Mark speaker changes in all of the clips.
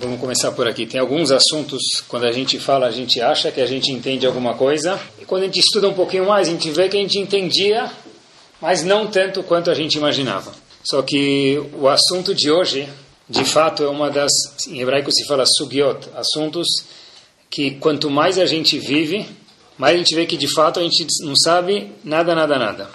Speaker 1: Vamos começar por aqui. Tem alguns assuntos, quando a gente fala, a gente acha que a gente entende alguma coisa, e quando a gente estuda um pouquinho mais, a gente vê que a gente entendia, mas não tanto quanto a gente imaginava. Só que o assunto de hoje, de fato, é uma das, em hebraico se fala sugiot, assuntos que quanto mais a gente vive, mais a gente vê que de fato a gente não sabe nada, nada, nada.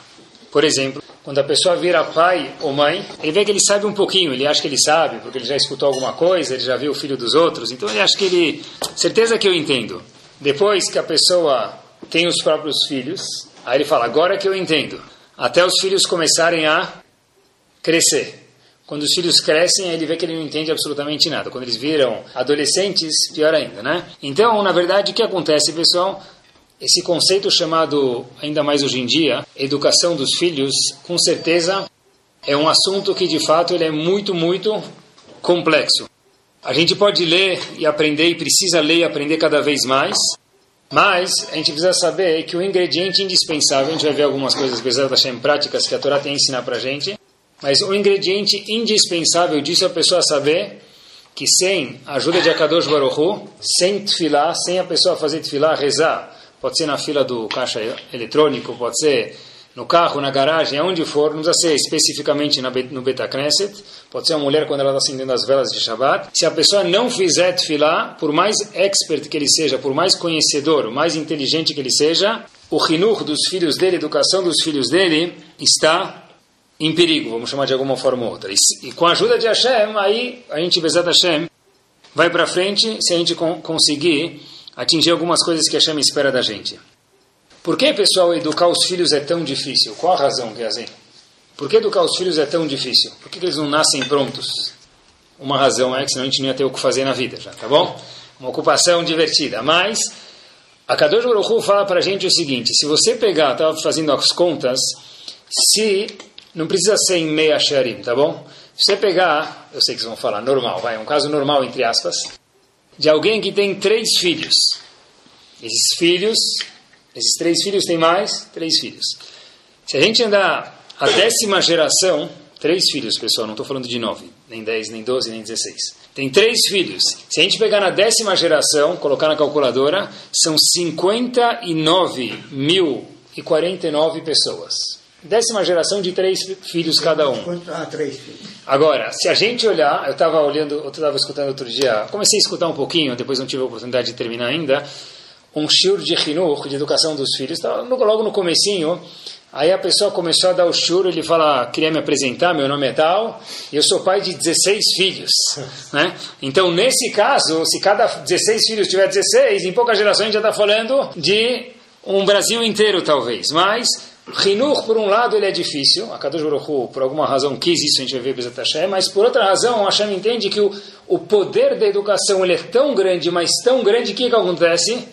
Speaker 1: Por exemplo, quando a pessoa vira pai ou mãe, ele vê que ele sabe um pouquinho, ele acha que ele sabe, porque ele já escutou alguma coisa, ele já viu o filho dos outros, então ele acha que ele. Certeza que eu entendo. Depois que a pessoa tem os próprios filhos, aí ele fala, agora que eu entendo. Até os filhos começarem a crescer. Quando os filhos crescem, ele vê que ele não entende absolutamente nada. Quando eles viram adolescentes, pior ainda, né? Então, na verdade, o que acontece, pessoal? Esse conceito chamado, ainda mais hoje em dia, educação dos filhos, com certeza é um assunto que de fato ele é muito, muito complexo. A gente pode ler e aprender e precisa ler e aprender cada vez mais, mas a gente precisa saber que o ingrediente indispensável, a gente vai ver algumas coisas, apesar das práticas que a Torá tem a ensinar para gente, mas o ingrediente indispensável disso é a pessoa saber que sem a ajuda de Akadosh Baruch Hu, sem tefilá, sem a pessoa fazer tefilá, rezar, pode ser na fila do caixa eletrônico, pode ser no carro, na garagem, aonde for, não precisa ser especificamente no Betacneset, pode ser uma mulher quando ela está acendendo as velas de Shabbat. Se a pessoa não fizer tefilá, por mais expert que ele seja, por mais conhecedor, mais inteligente que ele seja, o rinur dos filhos dele, a educação dos filhos dele, está em perigo, vamos chamar de alguma forma ou outra. E, e com a ajuda de Hashem, aí a gente, Bezat Hashem, vai para frente se a gente conseguir atingir algumas coisas que a Hashem espera da gente. Por que, pessoal, educar os filhos é tão difícil? Qual a razão, Geazen? Por que educar os filhos é tão difícil? Por que, que eles não nascem prontos? Uma razão é que senão a gente não ia ter o que fazer na vida, já, tá bom? Uma ocupação divertida. Mas, a Kadosh Baruch fala para a gente o seguinte, se você pegar, estava fazendo as contas, se, não precisa ser em meia sharim, tá bom? Se você pegar, eu sei que vocês vão falar normal, vai, um caso normal, entre aspas, de alguém que tem três filhos. Esses filhos, esses três filhos têm mais três filhos. Se a gente andar a décima geração, três filhos, pessoal, não estou falando de nove, nem dez, nem doze, nem dezesseis. Tem três filhos. Se a gente pegar na décima geração, colocar na calculadora, são 59 mil e 49 pessoas. Décima geração de três filhos cada um.
Speaker 2: Ah, três filhos.
Speaker 1: Agora, se a gente olhar, eu estava olhando, eu estava escutando outro dia, comecei a escutar um pouquinho, depois não tive a oportunidade de terminar ainda, um shiur de Hinur, de educação dos filhos, logo no comecinho, aí a pessoa começou a dar o shiur, ele fala, queria me apresentar, meu nome é tal, e eu sou pai de 16 filhos, né? Então, nesse caso, se cada 16 filhos tiver 16, em poucas gerações a gente já está falando de um Brasil inteiro, talvez, mas Rinur, por um lado, ele é difícil. A Kadosh Baruch Hu, por alguma razão, quis isso, a gente vai ver Bezat Hashem. Mas, por outra razão, Hashem entende que o, o poder da educação ele é tão grande, mas tão grande, que, que acontece?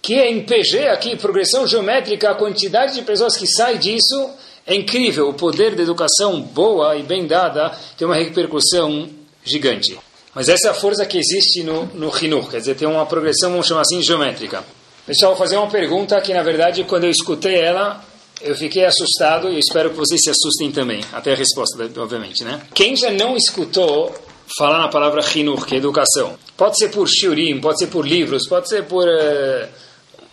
Speaker 1: Que em PG, aqui, progressão geométrica, a quantidade de pessoas que sai disso é incrível. O poder da educação boa e bem dada tem uma repercussão gigante. Mas essa é a força que existe no, no Rinur, quer dizer, tem uma progressão, vamos chamar assim, geométrica. Pessoal, vou fazer uma pergunta que, na verdade, quando eu escutei ela, eu fiquei assustado e espero que vocês se assustem também. Até a resposta, obviamente, né? Quem já não escutou falar na palavra Hinur, que é educação? Pode ser por shiurim, pode ser por livros, pode ser por... Uh,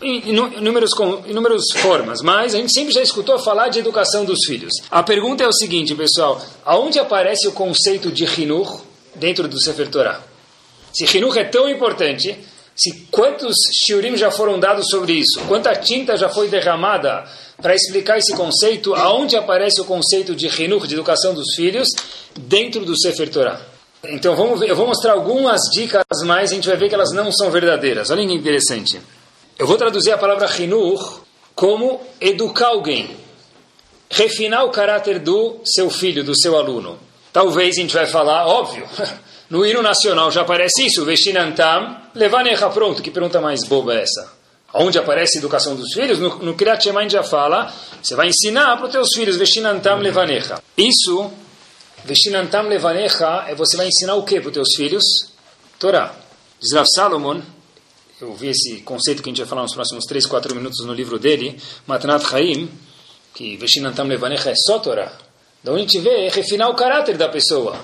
Speaker 1: inúmeros, inúmeras formas, mas a gente sempre já escutou falar de educação dos filhos. A pergunta é o seguinte, pessoal: aonde aparece o conceito de Hinur dentro do Sefer Torah? Se Hinur é tão importante, se quantos shiurim já foram dados sobre isso, quanta tinta já foi derramada para explicar esse conceito, aonde aparece o conceito de Hinur, de educação dos filhos, dentro do Sefer Torah. Então vamos ver, eu vou mostrar algumas dicas mais, a gente vai ver que elas não são verdadeiras. Olha que interessante. Eu vou traduzir a palavra Hinur como educar alguém, refinar o caráter do seu filho, do seu aluno. Talvez a gente vai falar, óbvio, no hino nacional já aparece isso, Veshinantam, Levanecha, pronto, que pergunta mais boba é essa? Onde aparece a educação dos filhos, no, no Kriyat já fala, você vai ensinar para os teus filhos, Veshinantam Levanecha. Isso, Veshinantam Levanecha, é você vai ensinar o que para os teus filhos? Torá. Diz Rav Salomon, eu vi esse conceito que a gente vai falar nos próximos 3, 4 minutos no livro dele, Matnat Chaim, que Veshinantam Levanecha é só Torá. Da onde a gente vê é refinar o caráter da pessoa.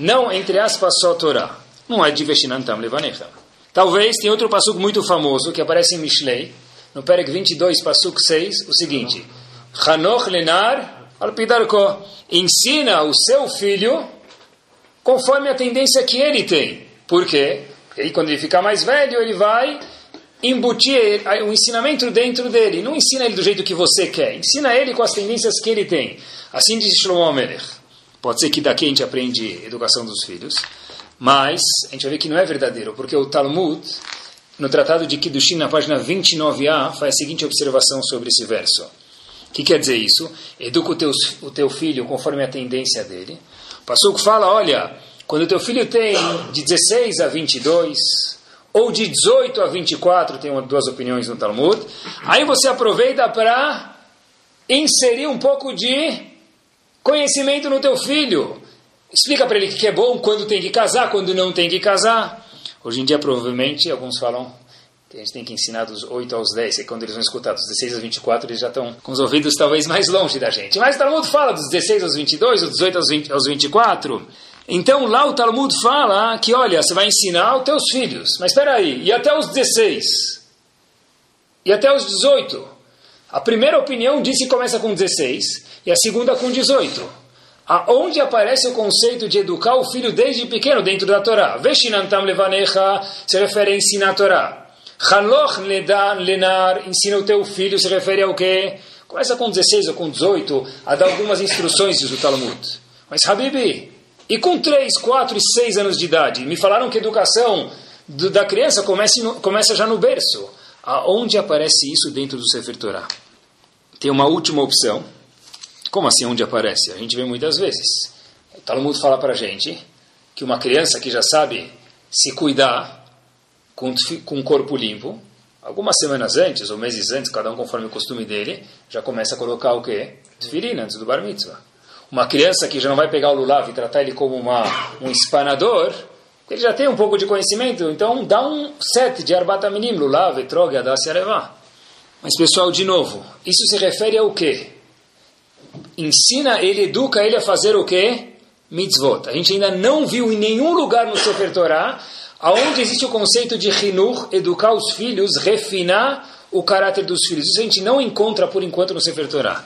Speaker 1: Não, entre aspas, só Torá. Não é de Veshinantam Levanecha. Talvez tenha outro passuco muito famoso que aparece em Mishlei, no Perek 22, passuco 6, o seguinte: Hanoch lenar alpidarko. Ensina o seu filho conforme a tendência que ele tem. Por quê? Porque quando ele ficar mais velho, ele vai embutir o ensinamento dentro dele. Não ensina ele do jeito que você quer. Ensina ele com as tendências que ele tem. Assim diz Shlomo Melech. Pode ser que daqui a gente aprende educação dos filhos. Mas a gente vai ver que não é verdadeiro, porque o Talmud, no Tratado de Kiddushin, na página 29a, faz a seguinte observação sobre esse verso. O que quer dizer isso? Educa o teu, o teu filho conforme a tendência dele. O Passuco fala, olha, quando o teu filho tem de 16 a 22, ou de 18 a 24, tem duas opiniões no Talmud, aí você aproveita para inserir um pouco de conhecimento no teu filho. Explica para ele que é bom, quando tem que casar, quando não tem que casar. Hoje em dia, provavelmente, alguns falam que a gente tem que ensinar dos 8 aos 10, e quando eles vão escutar dos 16 aos 24, eles já estão com os ouvidos talvez mais longe da gente. Mas o Talmud fala dos 16 aos 22, dos 18 aos, 20, aos 24. Então lá o Talmud fala que, olha, você vai ensinar aos teus filhos. Mas espera aí, e até os 16? E até os 18? A primeira opinião diz que começa com 16 e a segunda com 18 aonde aparece o conceito de educar o filho desde pequeno dentro da Torá. Veshinantam levanecha se refere a ensinar a Torá. Haloch lenar, ensina o teu filho, se refere ao quê? Começa com 16 ou com 18 a dar algumas instruções, diz o Talmud. Mas, Habibi, e com 3, 4 e 6 anos de idade? Me falaram que a educação da criança começa já no berço. Aonde aparece isso dentro do Sefer Torá? Tem uma última opção como assim onde aparece? A gente vê muitas vezes. O Talmud fala para a gente que uma criança que já sabe se cuidar com, com um corpo limpo, algumas semanas antes ou meses antes, cada um conforme o costume dele, já começa a colocar o quê? Tefilin antes do bar mitzvah. Uma criança que já não vai pegar o lulav e tratar ele como uma, um espanador, ele já tem um pouco de conhecimento, então dá um set de arbata minim, lulav, etrog, adas e Mas pessoal, de novo, isso se refere ao quê? Ensina ele, educa ele a fazer o quê? Mitzvot. A gente ainda não viu em nenhum lugar no Sefer Torah aonde existe o conceito de Hinur, educar os filhos, refinar o caráter dos filhos. Isso a gente não encontra por enquanto no Sefer Torah.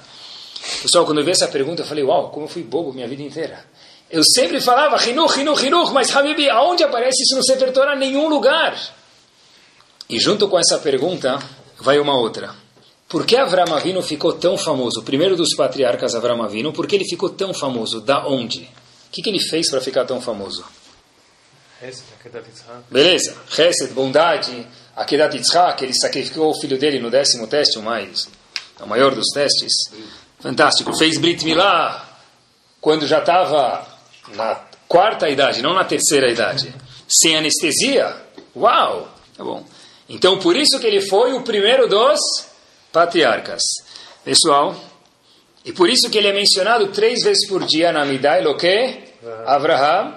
Speaker 1: Pessoal, quando eu vi essa pergunta, eu falei, uau, como eu fui bobo minha vida inteira. Eu sempre falava Hinur, Hinur, Hinur, mas Habibi, aonde aparece isso no Sefer Torah? Nenhum lugar. E junto com essa pergunta, vai uma outra. Por que Avram Avinu ficou tão famoso? O primeiro dos patriarcas Avram Avinu, por que ele ficou tão famoso? Da onde? O que, que ele fez para ficar tão famoso? Beleza, Hesed, bondade, Akedat Yitzhak, ele sacrificou o filho dele no décimo teste, o mais, o maior dos testes. Fantástico. Fez Brit Milá quando já estava na quarta idade, não na terceira idade. Sem anestesia. Uau! Tá bom. Então, por isso que ele foi o primeiro dos patriarcas. Pessoal, e por isso que ele é mencionado três vezes por dia na Midai Loque, Avraham,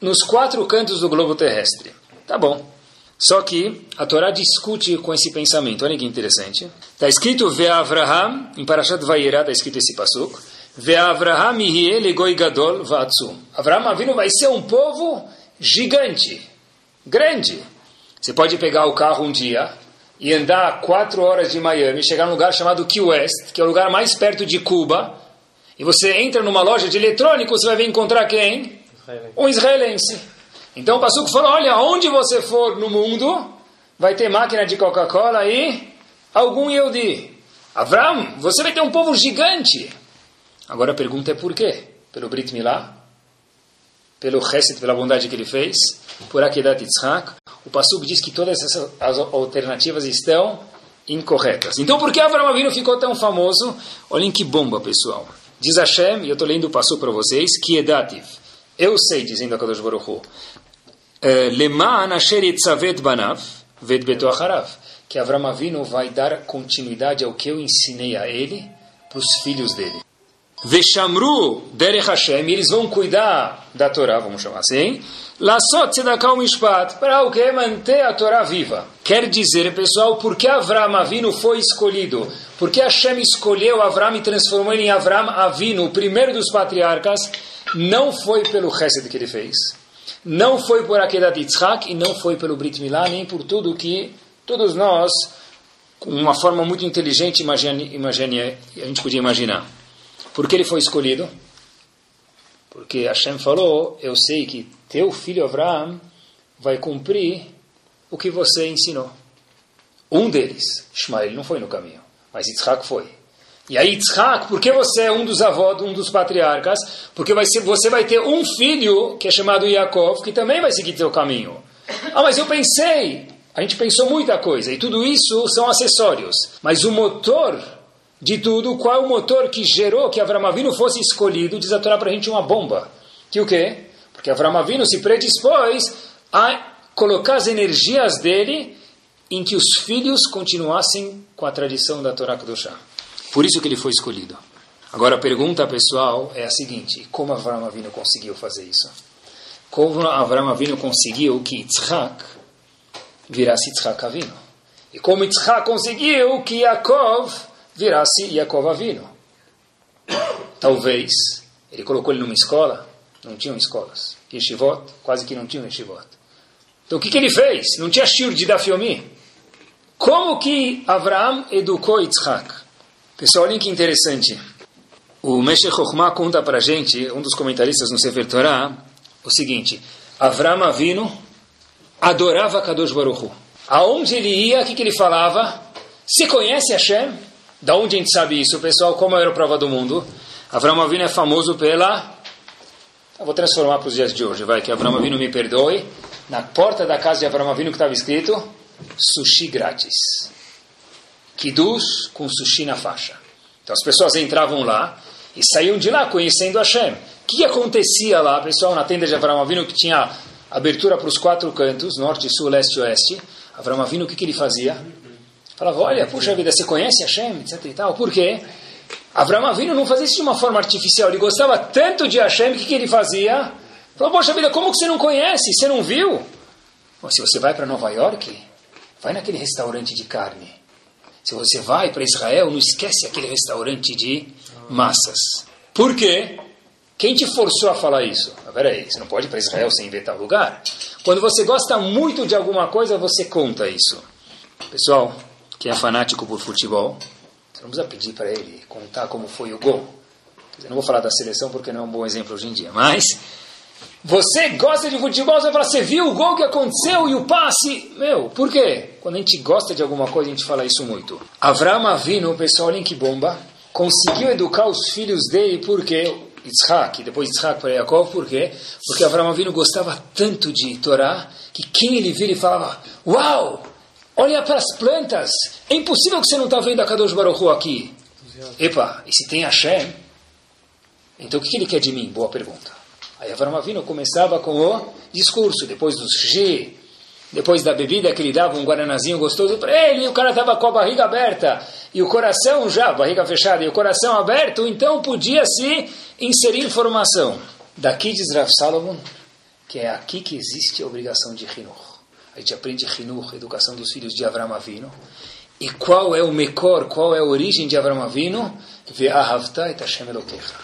Speaker 1: nos quatro cantos do globo terrestre. Tá bom. Só que a Torá discute com esse pensamento. Olha que interessante. Está escrito Ve Avraham, em Parashat Vayera está escrito esse pasuk. Ve Avraham gadol va'atzum. Avraham Avinu vai ser um povo gigante, grande. Você pode pegar o carro um dia e andar quatro horas de Miami, chegar num lugar chamado Key West, que é o lugar mais perto de Cuba, e você entra numa loja de eletrônicos, você vai ver encontrar quem? Um israelense. Então o Passuco falou, olha, onde você for no mundo, vai ter máquina de Coca-Cola e algum Yehudi. Avram, você vai ter um povo gigante. Agora a pergunta é por quê? Pelo Brit Milá? Pelo Chesed, pela bondade que ele fez? Por Akedat Yitzhak? O Pasuk diz que todas essas alternativas estão incorretas. Então, por que Avram Avinu ficou tão famoso? Olhem que bomba, pessoal. Diz Hashem, e eu estou lendo o Pasuk para vocês, que edativ. Eu sei, dizendo a Kadosh Baruch Hu, eh, Leman asher yitzavet banav, ved beto acharav. que Avram Avinu vai dar continuidade ao que eu ensinei a ele para os filhos dele. Veshamru derech Hashem, eles vão cuidar da Torá, vamos chamar assim. Lassot tzedakah mishpat, para o que? Manter a Torá viva. Quer dizer, pessoal, por que Avram Avinu foi escolhido? Por que Hashem escolheu Avram e transformou ele em Avram Avinu, o primeiro dos patriarcas? Não foi pelo Hesed que ele fez. Não foi por Akedat Yitzhak e não foi pelo Brit Milá, nem por tudo que todos nós, com uma forma muito inteligente, imagine, imagine, a gente podia imaginar. Por que ele foi escolhido? Porque Hashem falou: Eu sei que teu filho Abraão vai cumprir o que você ensinou. Um deles, Ishmael, não foi no caminho, mas Yitzhak foi. E aí, Yitzhak, por que você é um dos avós, um dos patriarcas? Porque vai ser, você vai ter um filho, que é chamado Yaakov, que também vai seguir teu caminho. Ah, mas eu pensei. A gente pensou muita coisa, e tudo isso são acessórios. Mas o motor de tudo, qual é o motor que gerou que Avram Avinu fosse escolhido, diz para a gente uma bomba. Que o quê? Porque Avram Avinu se predispôs a colocar as energias dele em que os filhos continuassem com a tradição da Torá Kedoshá. Por isso que ele foi escolhido. Agora a pergunta pessoal é a seguinte: como Avram Avinu conseguiu fazer isso? Como Avram Avinu conseguiu que Yitzhak virasse Yitzhak Avinu? E como Yitzhak conseguiu que Yaakov virasse Yaakov Avino. Talvez ele colocou ele numa escola, não tinham escolas. Yeshivot, quase que não tinham Yeshivot. Então o que, que ele fez? Não tinha shur de Dafiomi. Como que Avraham educou Yitzhak? Pessoal, olhem que interessante. O Meshech Chokhmah conta para gente, um dos comentaristas no Sefer Torah, o seguinte. Avraham Avino adorava Kadosh Baruch Hu. Aonde ele ia, o que, que ele falava? Se conhece Hashem? Da onde a gente sabe isso, pessoal? Como era a prova do mundo? Avram Avinu é famoso pela... Eu vou transformar para os dias de hoje, vai, que Avram Avinu me perdoe. Na porta da casa de Avram Avinu que estava escrito sushi grátis. Kiddush com sushi na faixa. Então as pessoas entravam lá e saíam de lá conhecendo Hashem. O que acontecia lá, pessoal, na tenda de Avram Avinu que tinha abertura para os quatro cantos, norte, sul, leste e oeste? Avram Avinu, o que, que ele fazia? Falava, olha, puxa vida, você conhece Hashem, etc e tal. Por quê? Abraão Avinu não fazia isso de uma forma artificial. Ele gostava tanto de Hashem, o que, que ele fazia? Falou, poxa vida, como que você não conhece? Você não viu? Se você vai para Nova York, vai naquele restaurante de carne. Se você vai para Israel, não esquece aquele restaurante de massas. Por quê? Quem te forçou a falar isso? Ah, peraí, você não pode ir para Israel sem ver tal lugar. Quando você gosta muito de alguma coisa, você conta isso. Pessoal, que é fanático por futebol, você não precisa pedir para ele contar como foi o gol. Dizer, não vou falar da seleção porque não é um bom exemplo hoje em dia, mas você gosta de futebol, você vai falar, você viu o gol que aconteceu e o passe? Meu, por quê? Quando a gente gosta de alguma coisa, a gente fala isso muito. Avram Avinu, pessoal, olhem que bomba, conseguiu educar os filhos dele porque Yitzhak, depois Yitzhak para Yaakov, por quê? Porque Avram Avinu gostava tanto de Torá, que quem ele vira e falava, uau, Olha para as plantas. É impossível que você não está vendo a Kadosh Baruch Hu aqui. Epa, e se tem Hashem? Então o que ele quer de mim? Boa pergunta. Aí Avram Avinu começava com o discurso, depois do G, depois da bebida que ele dava um guaranazinho gostoso para ele, e o cara estava com a barriga aberta, e o coração já, barriga fechada, e o coração aberto, então podia se inserir informação. Daqui diz Rav Salomon, que é aqui que existe a obrigação de Hinur. A gente aprende Hinur, educação dos filhos de Avram Avinu. E qual é o Mekor, qual é a origem de Avram Avinu? Ve'ahavta et Hashem Elokecha.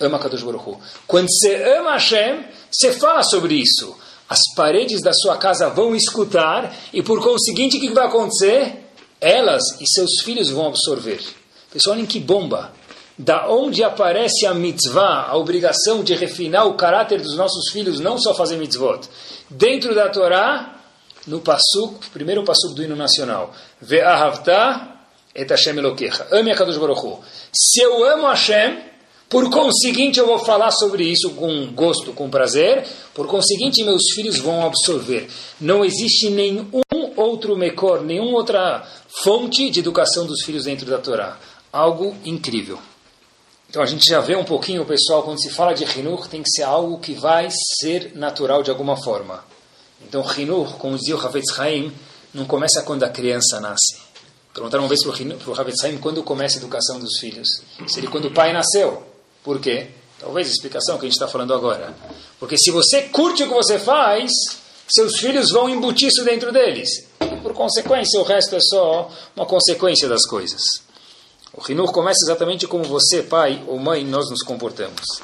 Speaker 1: Ama Kadosh Baruch. Quando você ama Hashem, você fala sobre isso. As paredes da sua casa vão escutar e, por conseguinte, o que vai acontecer? Elas e seus filhos vão absorver. Pessoal, olhem que bomba. Da onde aparece a mitzvah, a obrigação de refinar o caráter dos nossos filhos, não só fazer mitzvot. Dentro da Torá, no Passuk, primeiro Passuk do hino nacional. Ve'ahavta et Hashem Elokecha. Ame a Kadosh Baruch. Se eu amo Hashem, por conseguinte eu vou falar sobre isso com gosto, com prazer, por conseguinte meus filhos vão absorver. Não existe nenhum outro mecor, nenhuma outra fonte de educação dos filhos dentro da Torá. Algo incrível. Então a gente já vê um pouquinho, pessoal, quando se fala de Hinur, tem que ser algo que vai ser natural de alguma forma. Então, Hinur, como dizia o Havetz Haim, não começa quando a criança nasce. Perguntaram uma vez para o Havetzheim quando começa a educação dos filhos. Seria quando o pai nasceu. Por quê? Talvez a explicação que a gente está falando agora. Porque se você curte o que você faz, seus filhos vão embutir isso dentro deles. Por consequência, o resto é só uma consequência das coisas. O Rinur começa exatamente como você, pai ou mãe, nós nos comportamos.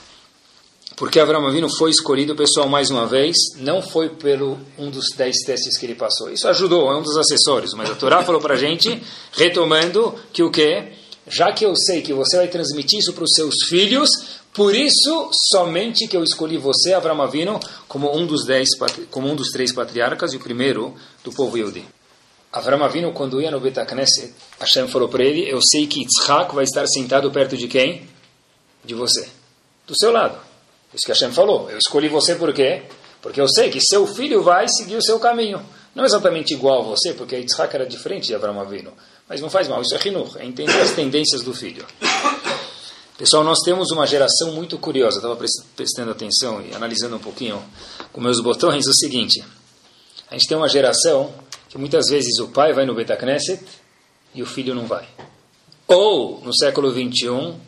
Speaker 1: Porque Abraão Avinu foi escolhido, pessoal, mais uma vez, não foi pelo um dos dez testes que ele passou. Isso ajudou, é um dos acessórios. Mas a Torá falou para a gente, retomando, que o quê? Já que eu sei que você vai transmitir isso para os seus filhos, por isso, somente que eu escolhi você, Abraão Avinu, como um dos dez, como um dos três patriarcas e o primeiro do povo Yehudi. Abraão Avinu, quando ia no Betacneset, Hashem falou para ele, eu sei que Yitzhak vai estar sentado perto de quem? De você. Do seu lado. Isso que Hashem falou. Eu escolhi você por quê? Porque eu sei que seu filho vai seguir o seu caminho. Não exatamente igual a você, porque Yitzhak era diferente de Abraão Avinu. Mas não faz mal, isso é Hinur, é entender as tendências do filho. Pessoal, nós temos uma geração muito curiosa. Estava prestando atenção e analisando um pouquinho com meus botões o seguinte. A gente tem uma geração que muitas vezes o pai vai no Betacneset e o filho não vai. Ou, no século 21,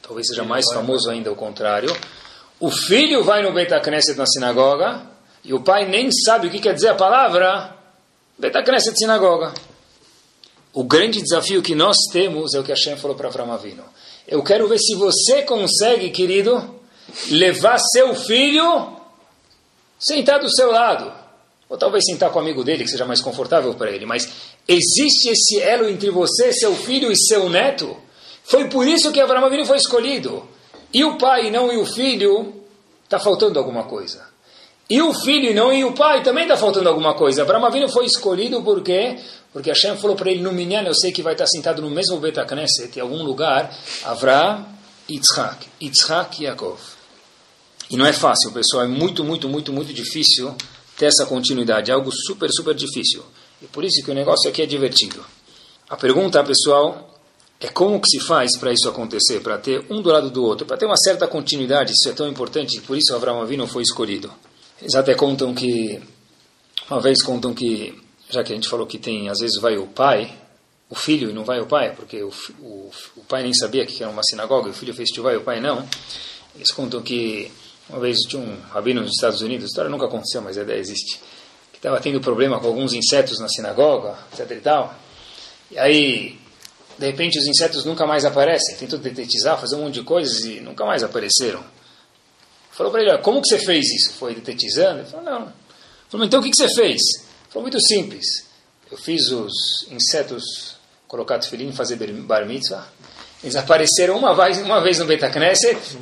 Speaker 1: talvez seja mais famoso ainda o contrário, o filho vai no Betacneset na sinagoga e o pai nem sabe o que quer dizer a palavra Betacneset sinagoga. O grande desafio que nós temos é o que a Hashem falou para Avram Avinu. Eu quero ver se você consegue, querido, levar seu filho sentar do seu lado. Ou talvez sentar com o amigo dele, que seja mais confortável para ele. Mas existe esse elo entre você, seu filho e seu neto? Foi por isso que Abraão Avinu foi escolhido. E o pai não e o filho, está faltando alguma coisa. E o filho e não e o pai também está faltando alguma coisa. Abraão Avinu foi escolhido por quê? Porque Hashem falou para ele, no Minyan, eu sei que vai estar sentado no mesmo Beta Knesset, em algum lugar, Avra, Yitzhak, Yitzhak e Yaakov. E não é fácil, pessoal, é muito, muito, muito, muito difícil ter essa continuidade, é algo super, super difícil. E por isso que o negócio aqui é divertido. A pergunta, pessoal, é como que se faz para isso acontecer, para ter um do lado do outro, para ter uma certa continuidade, isso é tão importante, por isso Abraão Avinu foi escolhido. Eles até contam que, uma vez contam que já que a gente falou que tem, às vezes vai o pai, o filho e não vai o pai, porque o, o, o pai nem sabia que era uma sinagoga, o filho fez vai e o pai não. Eles contam que uma vez tinha um rabino nos Estados Unidos, história nunca aconteceu, mas a ideia existe, que estava tendo problema com alguns insetos na sinagoga, etc e tal. E aí, de repente, os insetos nunca mais aparecem. Tentou detetizar, fazer um monte de coisas e nunca mais apareceram. Falou para ele, como que você fez isso? Foi detetizando? Ele falou, não. Falou, então o que, que você fez? Foi muito simples. Eu fiz os insetos colocar tefilim e fazer bar mitzvah. Eles apareceram uma vez, uma vez no Betacneset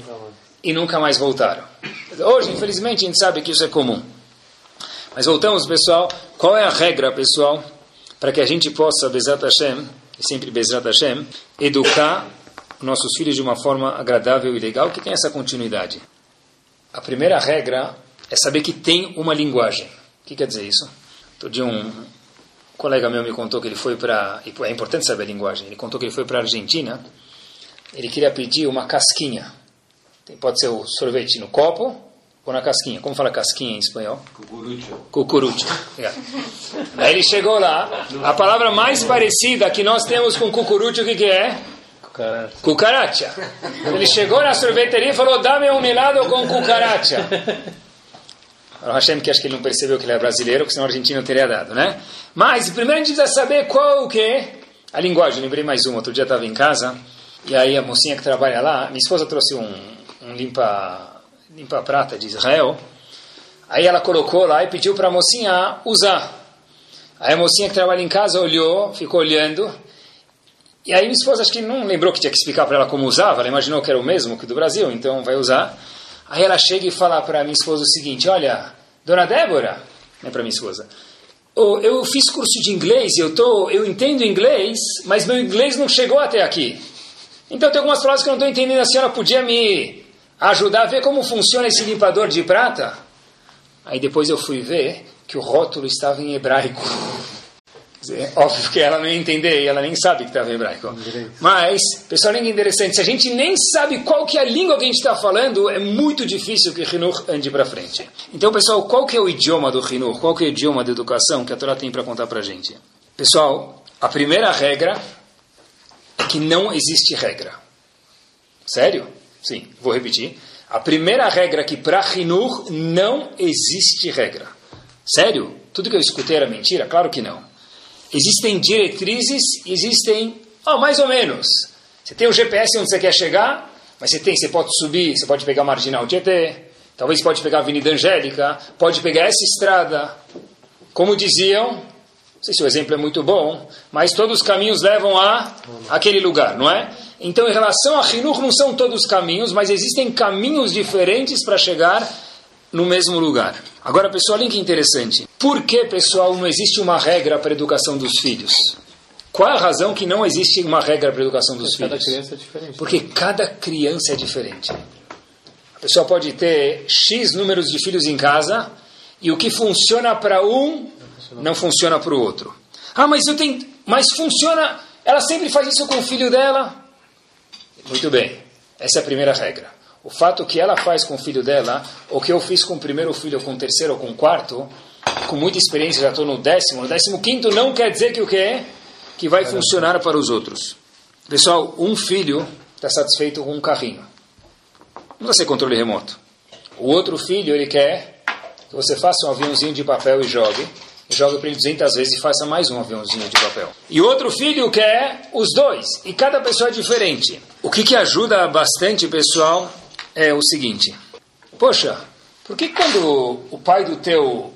Speaker 1: e nunca mais voltaram. Hoje, infelizmente, a gente sabe que isso é comum. Mas voltamos, pessoal. Qual é a regra, pessoal, para que a gente possa, Bezat Hashem, e sempre Bezat Hashem, educar nossos filhos de uma forma agradável e legal, que tem essa continuidade? A primeira regra é saber que tem uma linguagem. O que quer dizer isso? Outro dia um colega meu me contou que ele foi para... É importante saber a linguagem. Ele contou que ele foi para a Argentina. Ele queria pedir uma casquinha. Pode ser o sorvete no copo ou na casquinha. Como fala casquinha em espanhol?
Speaker 2: Cucurucho.
Speaker 1: Cucurucho. Aí ele chegou lá. A palavra mais parecida que nós temos com cucurucho, o que, que é?
Speaker 2: Cucaracha.
Speaker 1: Cucaracha. Ele chegou na sorveteria e falou: dá-me um milado com cucaracha. O Hashem que acho que ele não percebeu que ele é brasileiro, porque senão o argentino teria dado, né? Mas primeiro a gente precisa saber qual o que a linguagem. lembrei mais uma. Outro dia estava em casa e aí a mocinha que trabalha lá, minha esposa trouxe um, um limpa limpa prata de Israel. Aí ela colocou lá e pediu para a mocinha usar. Aí a mocinha que trabalha em casa olhou, ficou olhando. E aí minha esposa acho que não lembrou que tinha que explicar para ela como usava. Ela imaginou que era o mesmo que do Brasil, então vai usar. Aí ela chega e fala para minha esposa o seguinte: Olha, dona Débora, é para minha esposa, eu fiz curso de inglês, eu, tô, eu entendo inglês, mas meu inglês não chegou até aqui. Então tem algumas palavras que eu não estou entendendo. A senhora podia me ajudar a ver como funciona esse limpador de prata? Aí depois eu fui ver que o rótulo estava em hebraico. É óbvio que ela não ia entender e ela nem sabe que estava em hebraico. Mas, pessoal, é interessante. Se a gente nem sabe qual que é a língua que a gente está falando, é muito difícil que o Hinur ande para frente. Então, pessoal, qual que é o idioma do Hinur? Qual que é o idioma da educação que a Torá tem para contar para a gente? Pessoal, a primeira regra é que não existe regra. Sério? Sim, vou repetir. A primeira regra que para Hinur não existe regra. Sério? Tudo que eu escutei era mentira? Claro que não. Existem diretrizes, existem, oh, mais ou menos. Você tem o GPS onde você quer chegar, mas você tem, você pode subir, você pode pegar a Marginal Tietê, talvez pode pegar a Avenida Angélica, pode pegar essa estrada. Como diziam, não sei se o exemplo é muito bom, mas todos os caminhos levam a aquele lugar, não é? Então, em relação a Hinur, não são todos os caminhos, mas existem caminhos diferentes para chegar no mesmo lugar. Agora, pessoal, olha que interessante. Por que, pessoal, não existe uma regra para a educação dos filhos? Qual é a razão que não existe uma regra para a educação dos
Speaker 2: Cada
Speaker 1: filhos?
Speaker 2: criança é diferente.
Speaker 1: Porque cada criança é diferente. A pessoa pode ter X números de filhos em casa e o que funciona para um não funciona para o outro. Ah, mas eu tenho, mas funciona. Ela sempre faz isso com o filho dela. Muito bem. Essa é a primeira regra. O fato que ela faz com o filho dela, ou que eu fiz com o primeiro filho, ou com o terceiro, ou com o quarto, com muita experiência, já estou no décimo, no décimo quinto, não quer dizer que o que é? Que vai funcionar para os outros. Pessoal, um filho está satisfeito com um carrinho. Não precisa ser controle remoto. O outro filho, ele quer que você faça um aviãozinho de papel e jogue. Jogue para ele 200 vezes e faça mais um aviãozinho de papel. E outro filho quer os dois. E cada pessoa é diferente. O que, que ajuda bastante, pessoal, é o seguinte: Poxa, por que quando o pai do teu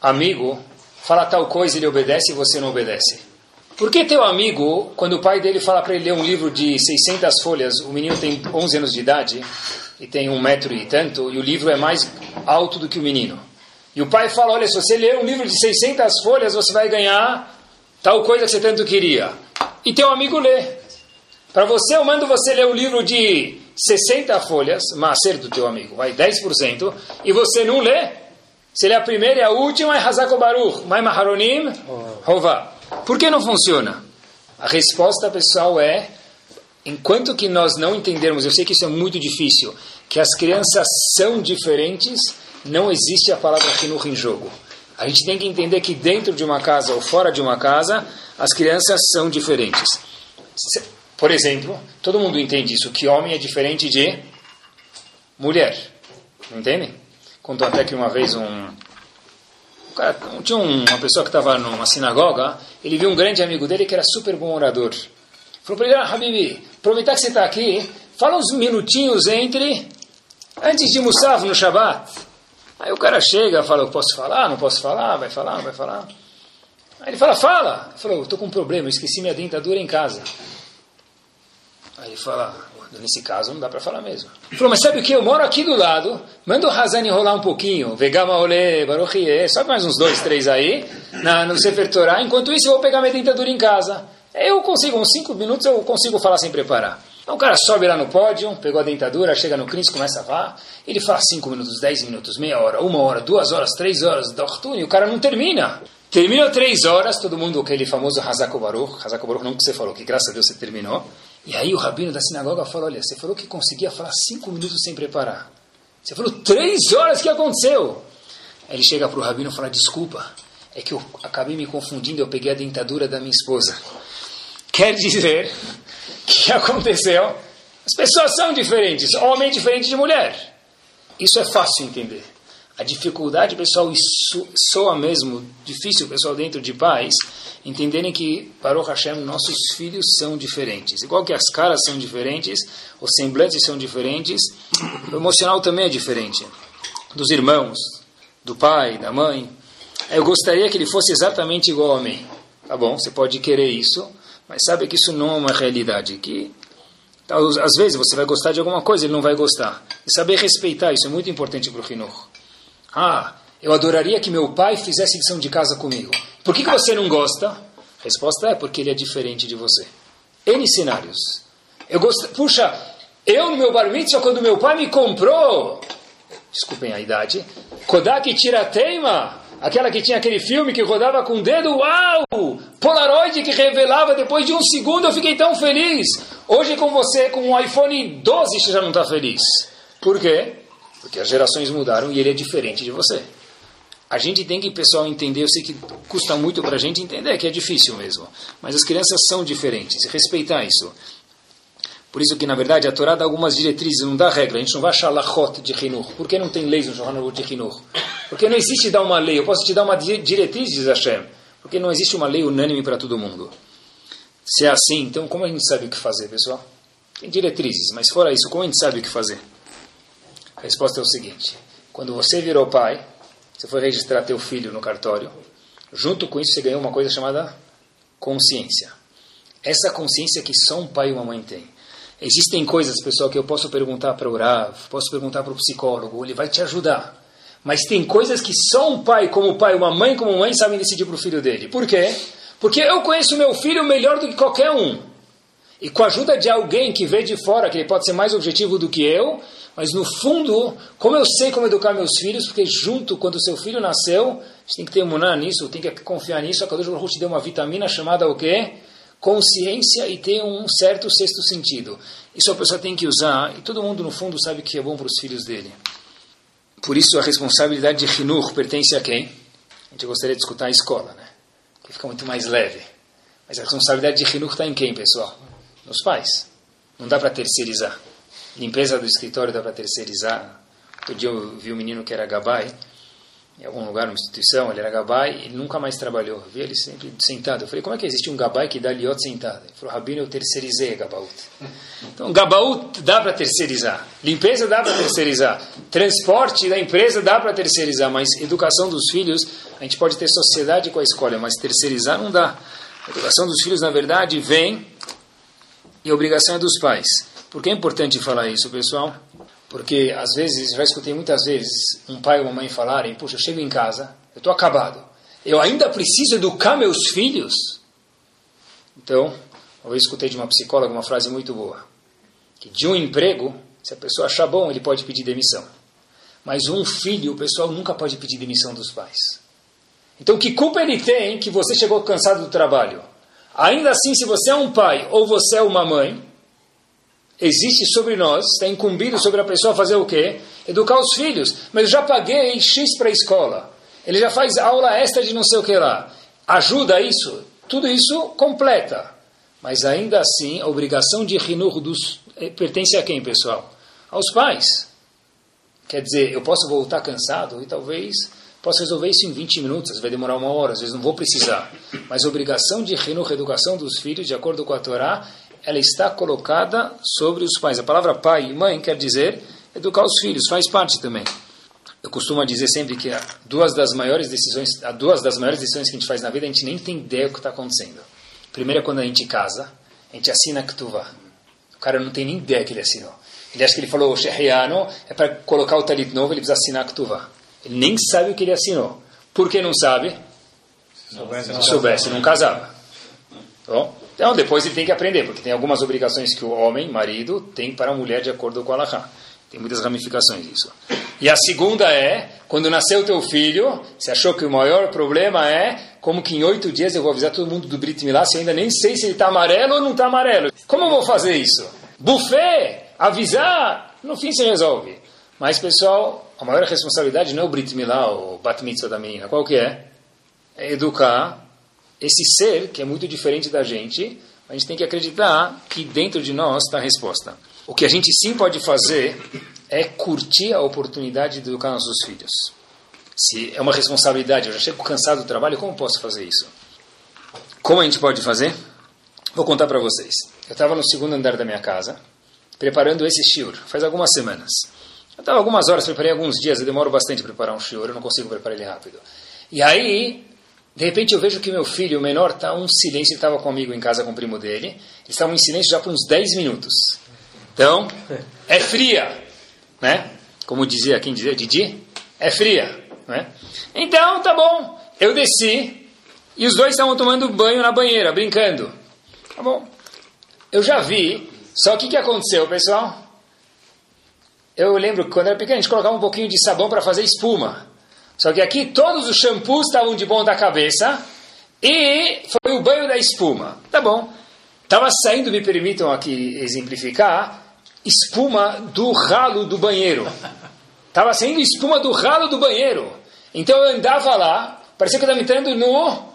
Speaker 1: amigo fala tal coisa ele obedece e você não obedece? Por que teu amigo, quando o pai dele fala para ele ler um livro de 600 folhas, o menino tem 11 anos de idade e tem um metro e tanto, e o livro é mais alto do que o menino. E o pai fala, olha, se você ler um livro de 600 folhas, você vai ganhar tal coisa que você tanto queria. E teu amigo lê. Para você, eu mando você ler um livro de 60 folhas, macer do teu amigo, vai 10%, e você não lê. Se é a primeira e a última, é Hazako Baruch, Mai Maharonim, Rová. Por que não funciona? A resposta, pessoal, é enquanto que nós não entendermos, eu sei que isso é muito difícil, que as crianças são diferentes, não existe a palavra Hinuch em jogo. A gente tem que entender que dentro de uma casa ou fora de uma casa, as crianças são diferentes. Por exemplo, todo mundo entende isso, que homem é diferente de mulher. Entendem? Contou até que uma vez um, um cara, tinha um, uma pessoa que estava numa sinagoga, ele viu um grande amigo dele que era super bom orador. Falou para ele, ah, Habibi, aproveitar que você está aqui, fala uns minutinhos entre, antes de Musaf no Shabat. Aí o cara chega, fala, eu posso falar, não posso falar, vai falar, não vai falar. Aí ele fala, fala. Ele falou, estou com um problema, eu esqueci minha dentadura em casa. Aí ele fala, nesse caso não dá para falar mesmo. Ele falou, mas sabe o que? Eu moro aqui do lado, manda o Hazan enrolar um pouquinho, Vegama Ole, Baruchie, sabe mais uns dois, três aí, na, no Sefer Torah. Enquanto isso eu vou pegar minha dentadura em casa. Eu consigo, uns cinco minutos eu consigo falar sem preparar. Então o cara sobe lá no pódio, pegou a dentadura, chega no Cris, começa a falar. Ele fala cinco minutos, dez minutos, meia hora, uma hora, duas horas, três horas, e o cara não termina. Terminou três horas, todo mundo, aquele famoso Hazako Baruch, Hazako Baruch não que você falou, que graças a Deus você terminou. E aí o rabino da sinagoga falou, olha, você falou que conseguia falar cinco minutos sem preparar. Você falou três horas, que aconteceu? Aí ele chega para o rabino e fala, desculpa, é que eu acabei me confundindo, eu peguei a dentadura da minha esposa. Quer dizer, que aconteceu? As pessoas são diferentes, homem é diferente de mulher. Isso é fácil entender. A dificuldade, pessoal, isso soa mesmo difícil, pessoal, dentro de pais, entenderem que, para o Hashem, nossos filhos são diferentes. Igual que as caras são diferentes, os semblantes são diferentes, o emocional também é diferente. Dos irmãos, do pai, da mãe. Eu gostaria que ele fosse exatamente igual a mim. Tá bom, você pode querer isso, mas sabe que isso não é uma realidade. Que às vezes você vai gostar de alguma coisa, ele não vai gostar. E saber respeitar isso é muito importante para o Hinur. Ah, eu adoraria que meu pai fizesse lição de casa comigo. Por que, que você não gosta? Resposta é porque ele é diferente de você. N cenários. Eu gosto, puxa, eu no meu bar mitzvah, quando meu pai me comprou, desculpem a idade, Kodak Tirateima, Aquela que tinha aquele filme que rodava com o dedo, uau! Polaroid que revelava depois de um segundo, eu fiquei tão feliz. Hoje com você, com um iPhone 12, você já não está feliz. Por quê? Porque as gerações mudaram e ele é diferente de você. A gente tem que, pessoal, entender, eu sei que custa muito para a gente entender, que é difícil mesmo. Mas as crianças são diferentes, respeitar isso. Por isso que, na verdade, a Torá dá algumas diretrizes, não dá regra. A gente não vai achar lachot de Hinur. Por que não tem leis no Shulchan de Hinur? Porque não existe dar uma lei. Eu posso te dar uma diretriz, diz Hashem. Porque não existe uma lei unânime para todo mundo. Se é assim, então como a gente sabe o que fazer, pessoal? Tem diretrizes, mas fora isso, como a gente sabe o que fazer? A resposta é o seguinte. Quando você virou pai, você foi registrar teu filho no cartório, junto com isso você ganhou uma coisa chamada consciência. Essa consciência que só um pai e uma mãe têm. Existem coisas, pessoal, que eu posso perguntar para o Rav, posso perguntar para o psicólogo, ele vai te ajudar. Mas tem coisas que só um pai como pai, uma mãe como mãe sabem decidir para o filho dele. Por quê? Porque eu conheço meu filho melhor do que qualquer um. E com a ajuda de alguém que vê de fora, que ele pode ser mais objetivo do que eu, mas no fundo, como eu sei como educar meus filhos, porque junto, quando seu filho nasceu, a gente tem que ter imunar nisso, tem que confiar nisso, a Kadosh Baruch te deu uma vitamina chamada o quê? consciência e ter um certo sexto sentido. Isso a pessoa tem que usar, e todo mundo no fundo sabe que é bom para os filhos dele. Por isso a responsabilidade de Hinur pertence a quem? A gente gostaria de escutar a escola, né? Que fica muito mais leve. Mas a responsabilidade de Hinur está em quem, pessoal? Nos pais. Não dá para terceirizar. Limpeza do escritório dá para terceirizar. Outro dia eu vi um menino que era gabai, em algum lugar, numa instituição, ele era gabai e nunca mais trabalhou. Eu vi ele sempre sentado. Eu falei, como é que existe um gabai que dá liot sentado? Ele falou, Rabino, eu terceirizei a gabaut. Então, gabaut dá para terceirizar. Limpeza dá para terceirizar. Transporte da empresa dá para terceirizar. Mas educação dos filhos, a gente pode ter sociedade com a escola, mas terceirizar não dá. A educação dos filhos, na verdade, vem e a obrigação é dos pais. Por que é importante falar isso, pessoal? Porque, às vezes, já escutei muitas vezes um pai ou uma mãe falarem: Puxa, eu chego em casa, eu estou acabado, eu ainda preciso educar meus filhos? Então, eu escutei de uma psicóloga uma frase muito boa: que de um emprego, se a pessoa achar bom, ele pode pedir demissão. Mas um filho, o pessoal nunca pode pedir demissão dos pais. Então, que culpa ele tem que você chegou cansado do trabalho? Ainda assim, se você é um pai ou você é uma mãe, existe sobre nós, está incumbido sobre a pessoa fazer o quê? Educar os filhos. Mas eu já paguei X para a escola. Ele já faz aula extra de não sei o que lá. Ajuda isso. Tudo isso completa. Mas ainda assim, a obrigação de Rinur dos, eh, pertence a quem, pessoal? Aos pais. Quer dizer, eu posso voltar cansado e talvez possa resolver isso em 20 minutos, vai demorar uma hora, às vezes não vou precisar. Mas a obrigação de Rinur, educação dos filhos, de acordo com a Torá, ela está colocada sobre os pais. A palavra pai e mãe quer dizer educar os filhos, faz parte também. Eu costumo dizer sempre que duas das maiores decisões, duas das maiores decisões que a gente faz na vida, a gente nem tem ideia do que está acontecendo. Primeiro é quando a gente casa, a gente assina Ktuvá. O cara não tem nem ideia que ele assinou. Ele acha que ele falou Shehriano, é para colocar o talit novo, ele precisa assinar Ktuvá. Ele nem sabe o que ele assinou. Por que não sabe? Se soubesse, não, soubesse, não casava. Bom, então, depois ele tem que aprender, porque tem algumas obrigações que o homem, marido, tem para a mulher de acordo com a Allahá. Tem muitas ramificações isso. E a segunda é, quando nasceu teu filho, você achou que o maior problema é como que em oito dias eu vou avisar todo mundo do Brit Milá, se ainda nem sei se ele está amarelo ou não está amarelo. Como eu vou fazer isso? Buffet, avisar, no fim se resolve. Mas, pessoal, a maior responsabilidade não é o Brit Milá ou o Bat Mitzvah da menina. Qual que é? É educar esse ser, que é muito diferente da gente, a gente tem que acreditar que dentro de nós está a resposta. O que a gente sim pode fazer é curtir a oportunidade de educar nossos filhos. Se é uma responsabilidade, eu já chego cansado do trabalho, como posso fazer isso? Como a gente pode fazer? Vou contar para vocês. Eu estava no segundo andar da minha casa, preparando esse shiur, faz algumas semanas. Eu estava algumas horas, preparei alguns dias, eu demoro bastante para preparar um shiur, eu não consigo preparar ele rápido. E aí, de repente eu vejo que meu filho, o menor, está um silêncio. Ele estava comigo em casa com o primo dele. Eles estavam em silêncio já por uns 10 minutos. Então, é fria. Né? Como dizia, quem dizia? Didi? É fria. Né? Então, tá bom. Eu desci e os dois estavam tomando banho na banheira, brincando. Tá bom. Eu já vi. Só que o que aconteceu, pessoal? Eu lembro que quando era pequeno a gente colocava um pouquinho de sabão para fazer espuma. Só que aqui todos os shampoos estavam de ponta cabeça e foi o banho da espuma. Tá bom. Estava saindo, me permitam aqui exemplificar, espuma do ralo do banheiro. Estava saindo espuma do ralo do banheiro. Então eu andava lá, parecia que eu estava entrando no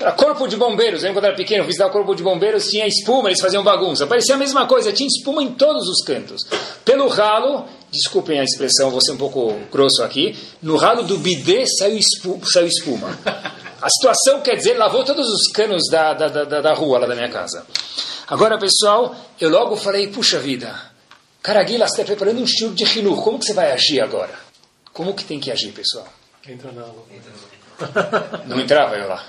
Speaker 1: era corpo de bombeiros. Eu quando era pequeno, visitava o corpo de bombeiros, tinha espuma, eles faziam bagunça. Parecia a mesma coisa, tinha espuma em todos os cantos. Pelo ralo, desculpem a expressão, vou ser um pouco grosso aqui, no ralo do bidê saiu, espu saiu espuma. A situação quer dizer, lavou todos os canos da, da, da, da rua lá da minha casa. Agora, pessoal, eu logo falei, puxa vida, Caraguila está preparando um estilo de rinur, como que você vai agir agora? Como que tem que agir, pessoal?
Speaker 2: Entra na água.
Speaker 1: Não entrava eu lá.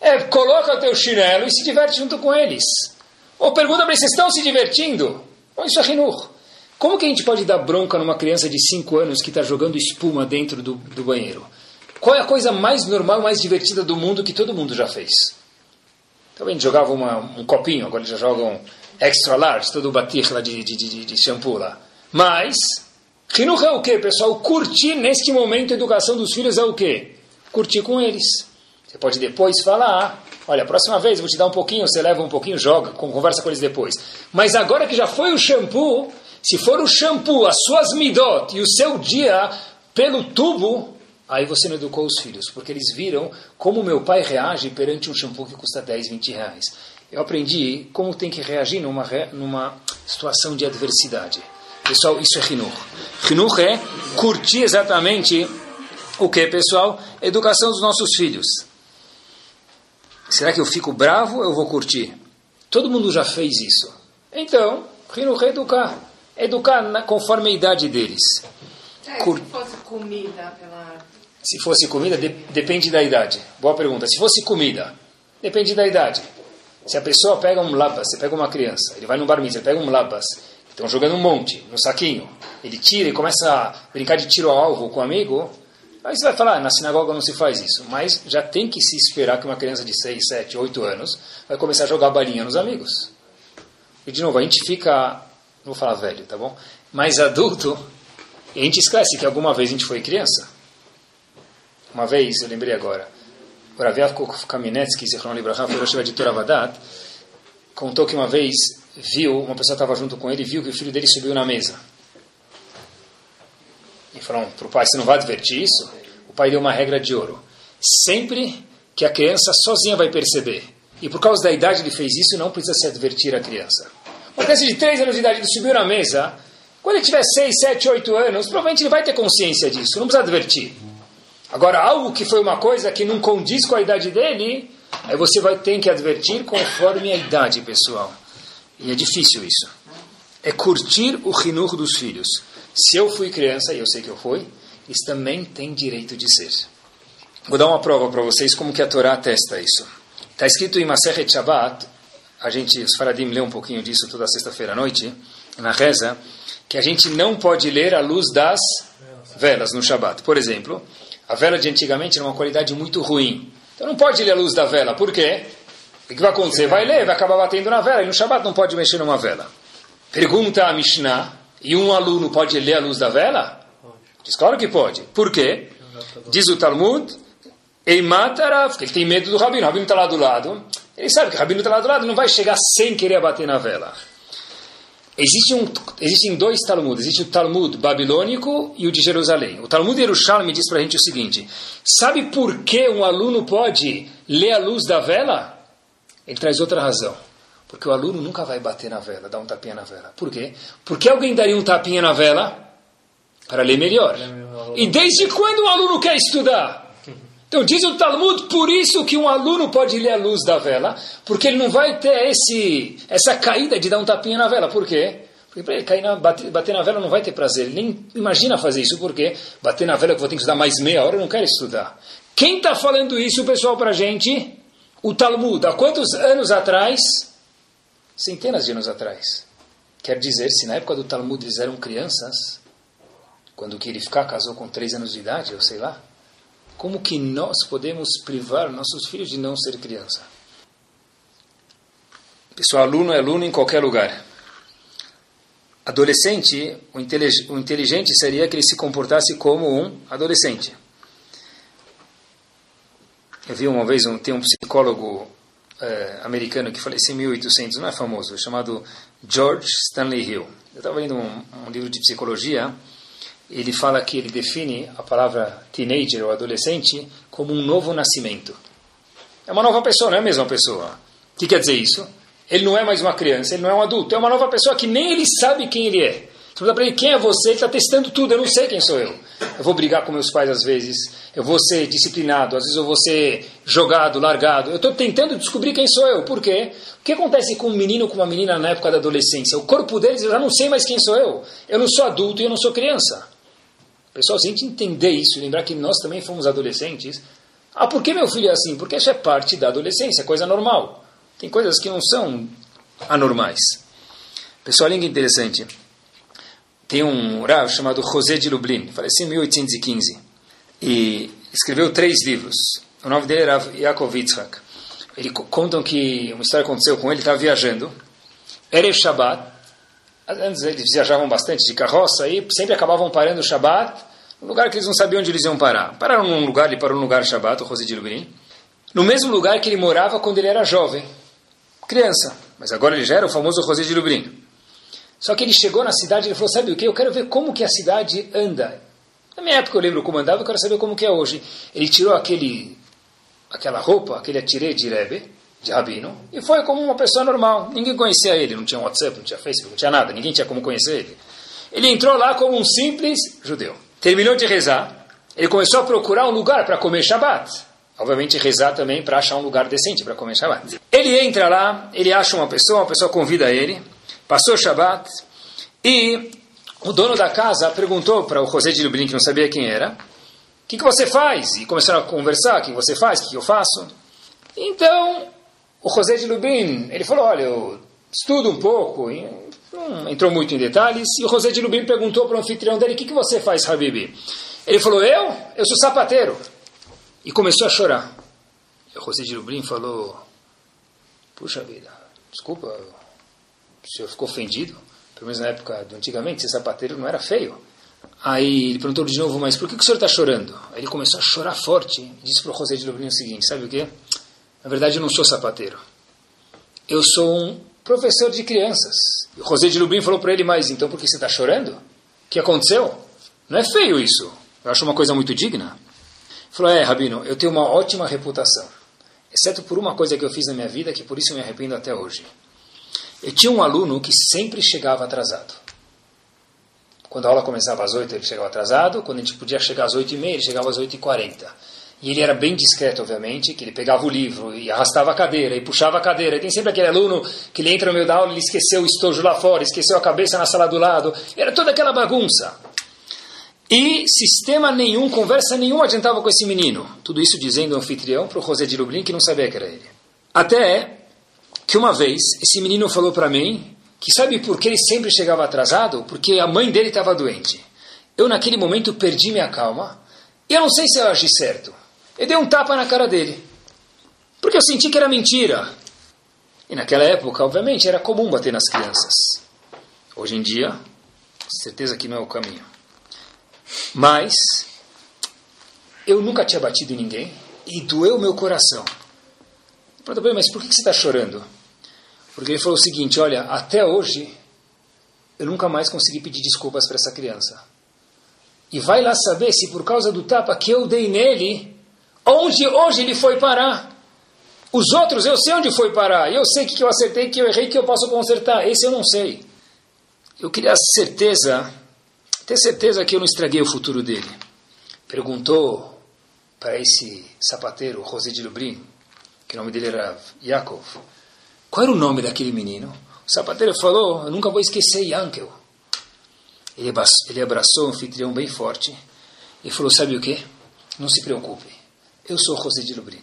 Speaker 1: É, coloca o teu chinelo e se diverte junto com eles. Ou pergunta para eles, vocês estão se divertindo? Ou isso é rinur. Como que a gente pode dar bronca numa criança de 5 anos que está jogando espuma dentro do, do banheiro? Qual é a coisa mais normal, mais divertida do mundo que todo mundo já fez? Então jogava uma, um copinho, agora já jogam extra large, todo o batir lá de, de, de, de shampoo lá. Mas, rinur é o quê, pessoal? Curtir neste momento a educação dos filhos é o quê? Curtir com eles. Você pode depois falar, olha, a próxima vez vou te dar um pouquinho, você leva um pouquinho, joga, conversa com eles depois. Mas agora que já foi o shampoo, se for o shampoo, as suas midot e o seu dia pelo tubo, aí você não educou os filhos, porque eles viram como meu pai reage perante um shampoo que custa 10, 20 reais. Eu aprendi como tem que reagir numa, numa situação de adversidade. Pessoal, isso é rinur. Rinur é curtir exatamente o que, pessoal? Educação dos nossos filhos. Será que eu fico bravo ou eu vou curtir? Todo mundo já fez isso. Então, Rino reeducar. Educar na, conforme a idade deles.
Speaker 3: É, Cur... Se fosse comida pela...
Speaker 1: Se fosse comida, de, depende da idade. Boa pergunta. Se fosse comida, depende da idade. Se a pessoa pega um labas, você pega uma criança, ele vai no bar mitzvah, pega um labas, estão jogando um monte no saquinho, ele tira e começa a brincar de tiro ao alvo com o um amigo, Aí você vai falar, ah, na sinagoga não se faz isso. Mas já tem que se esperar que uma criança de 6, 7, 8 anos vai começar a jogar balinha nos amigos. E de novo, a gente fica, vou falar velho, tá bom? Mais adulto, e a gente esquece que alguma vez a gente foi criança. Uma vez, eu lembrei agora, o Raviav Kamenetsky, Zichron Libraha, foi o editor Avadat, contou que uma vez viu, uma pessoa estava junto com ele, viu que o filho dele subiu na mesa. E falaram para o pai, você não vai advertir isso? O pai deu uma regra de ouro. Sempre que a criança sozinha vai perceber, e por causa da idade ele fez isso, não precisa se advertir a criança. Uma criança de 3 anos de idade, subiu na mesa, quando ele tiver 6, 7, 8 anos, provavelmente ele vai ter consciência disso, não precisa advertir. Agora, algo que foi uma coisa que não condiz com a idade dele, aí você vai ter que advertir conforme a idade, pessoal. E é difícil isso. É curtir o rinur dos filhos. Se eu fui criança, e eu sei que eu fui, eles também têm direito de ser. Vou dar uma prova para vocês como que a Torá atesta isso. Está escrito em Maseret Shabbat, a gente, os Faradim lê um pouquinho disso toda sexta-feira à noite, na reza, que a gente não pode ler a luz das velas no Shabbat. Por exemplo, a vela de antigamente era uma qualidade muito ruim. Então não pode ler a luz da vela. Por quê? O que vai acontecer? Vai ler, vai acabar batendo na vela. E no Shabbat não pode mexer numa vela. Pergunta a Mishnah, e um aluno pode ler a luz da vela? Diz claro que pode. Por quê? Diz o Talmud, Eimatarav, que ele tem medo do rabino. O rabino está lá do lado. Ele sabe que o rabino está lá do lado, não vai chegar sem querer bater na vela. Existe um, existem dois Talmud. Existe o Talmud babilônico e o de Jerusalém. O Talmud Yerushalmi diz para a gente o seguinte: Sabe por que um aluno pode ler a luz da vela? Ele traz outra razão. Porque o aluno nunca vai bater na vela, dar um tapinha na vela. Por quê? Porque alguém daria um tapinha na vela para ler melhor. E desde quando um aluno quer estudar? Então diz o Talmud, por isso que um aluno pode ler a luz da vela, porque ele não vai ter esse, essa caída de dar um tapinha na vela. Por quê? Porque para ele cair na, bater, bater, na vela não vai ter prazer. Ele nem imagina fazer isso, porque bater na vela que vou ter que estudar mais meia hora, eu não quero estudar. Quem está falando isso, pessoal, para a gente? O Talmud. Há quantos anos atrás? centenas de anos atrás. Quer dizer, se na época do Talmud eles eram crianças, quando o Kirifká casou com três anos de idade, eu sei lá, como que nós podemos privar nossos filhos de não ser criança? Pessoal, aluno é aluno em qualquer lugar. adolescente, o inteligente seria que ele se comportasse como um adolescente. Eu vi uma vez, um, tem um psicólogo é, americano que faleceu em 1800, não é famoso, chamado George Stanley Hill. Eu estava lendo um, um, livro de psicologia, ele fala que ele define a palavra teenager ou adolescente como um novo nascimento. É uma nova pessoa, não é a mesma pessoa. O que quer dizer isso? Ele não é mais uma criança, ele não é um adulto, é uma nova pessoa que nem ele sabe quem ele é. Você pergunta para ele quem é você, ele está testando tudo, eu não sei quem sou eu. Eu vou brigar com meus pais às vezes, eu vou ser disciplinado, às vezes eu vou ser jogado, largado. Eu estou tentando descobrir quem sou eu. Por quê? O que acontece com um menino com uma menina na época da adolescência? O corpo deles, eu já não sei mais quem sou eu. Eu não sou adulto e eu não sou criança. Pessoal, se a gente entender isso, lembrar que nós também fomos adolescentes, ah, por que meu filho é assim? Porque isso é parte da adolescência, coisa normal. Tem coisas que não são anormais. Pessoal, olha que interessante. Tem um Rav chamado José de Lublin, faleceu em 1815, e escreveu três livros. O nome dele era Yaakov Yitzhak. Ele contam que uma história aconteceu com ele, ele estava viajando. Era Shabbat. Antes eles viajavam bastante de carroça e sempre acabavam parando o Shabbat, um lugar que eles não sabiam onde eles iam parar. Pararam num lugar, ele parou num lugar Shabbat, o José de Lublin, no mesmo lugar que ele morava quando ele era jovem, criança. Mas agora ele já era o famoso José de Lublin. Só que ele chegou na cidade e falou, sabe o que? Eu quero ver como que a cidade anda. Na minha época eu lembro como andava, eu quero saber como que é hoje. Ele tirou aquele, aquela roupa, aquele atirei de Rebbe, de Rabino, e foi como uma pessoa normal. Ninguém conhecia ele, não tinha WhatsApp, não tinha Facebook, não tinha nada, ninguém tinha como conhecer ele. Ele entrou lá como um simples judeu. Terminou de rezar, ele começou a procurar um lugar para comer Shabbat. Obviamente rezar também para achar um lugar decente para comer Shabbat. Ele entra lá, ele acha uma pessoa, uma pessoa convida ele, Passou o Shabat e o dono da casa perguntou para o José de Lublin, que não sabia quem era, o que, que você faz? E começaram a conversar, o que você faz, o que eu faço? Então, o José de Lubin, ele falou, olha, eu estudo um pouco, não entrou muito em detalhes, e o José de Lubin perguntou para o anfitrião dele, o que, que você faz, Habib? Ele falou, eu? Eu sou sapateiro. E começou a chorar. E o José de Lubin falou, puxa vida, desculpa, o senhor ficou ofendido? Pelo menos na época do antigamente, ser sapateiro não era feio. Aí ele perguntou de novo, mas por que, que o senhor está chorando? Aí ele começou a chorar forte e disse para o José de Lublin o seguinte, sabe o quê? Na verdade eu não sou sapateiro. Eu sou um professor de crianças. E José de Lublin falou para ele, mas então por que você está chorando? O que aconteceu? Não é feio isso. Eu acho uma coisa muito digna. Ele falou, é, Rabino, eu tenho uma ótima reputação. Exceto por uma coisa que eu fiz na minha vida, que por isso eu me arrependo até hoje. Eu tinha um aluno que sempre chegava atrasado. Quando a aula começava às 8, ele chegava atrasado. Quando a gente podia chegar às 8 e meia, ele chegava às 8 e 40. E ele era bem discreto, obviamente, que ele pegava o livro e arrastava a cadeira e puxava a cadeira. E tem sempre aquele aluno que ele entra no meio da aula ele esqueceu o estojo lá fora, esqueceu a cabeça na sala do lado. Era toda aquela bagunça. E sistema nenhum, conversa nenhuma adiantava com esse menino. Tudo isso dizendo o anfitrião para o José de Lublin, que não sabia que era ele. Até que uma vez esse menino falou para mim que sabe por que ele sempre chegava atrasado? Porque a mãe dele estava doente. Eu naquele momento perdi minha calma eu não sei se eu agi certo. Eu dei um tapa na cara dele. Porque eu senti que era mentira. E naquela época, obviamente, era comum bater nas crianças. Hoje em dia, certeza que não é o caminho. Mas eu nunca tinha batido em ninguém e doeu meu coração. Mas por que você está chorando? Porque ele falou o seguinte: olha, até hoje eu nunca mais consegui pedir desculpas para essa criança. E vai lá saber se por causa do tapa que eu dei nele, onde hoje ele foi parar. Os outros eu sei onde foi parar. Eu sei que eu acertei, que eu errei, que eu posso consertar. Esse eu não sei. Eu queria certeza, ter certeza que eu não estraguei o futuro dele. Perguntou para esse sapateiro, José de Lublin, que o nome dele era Yaakov. Qual era o nome daquele menino? O sapateiro falou, eu nunca vou esquecer Yankel. Ele abraçou o anfitrião bem forte e falou, sabe o que? Não se preocupe, eu sou José de Lubrin.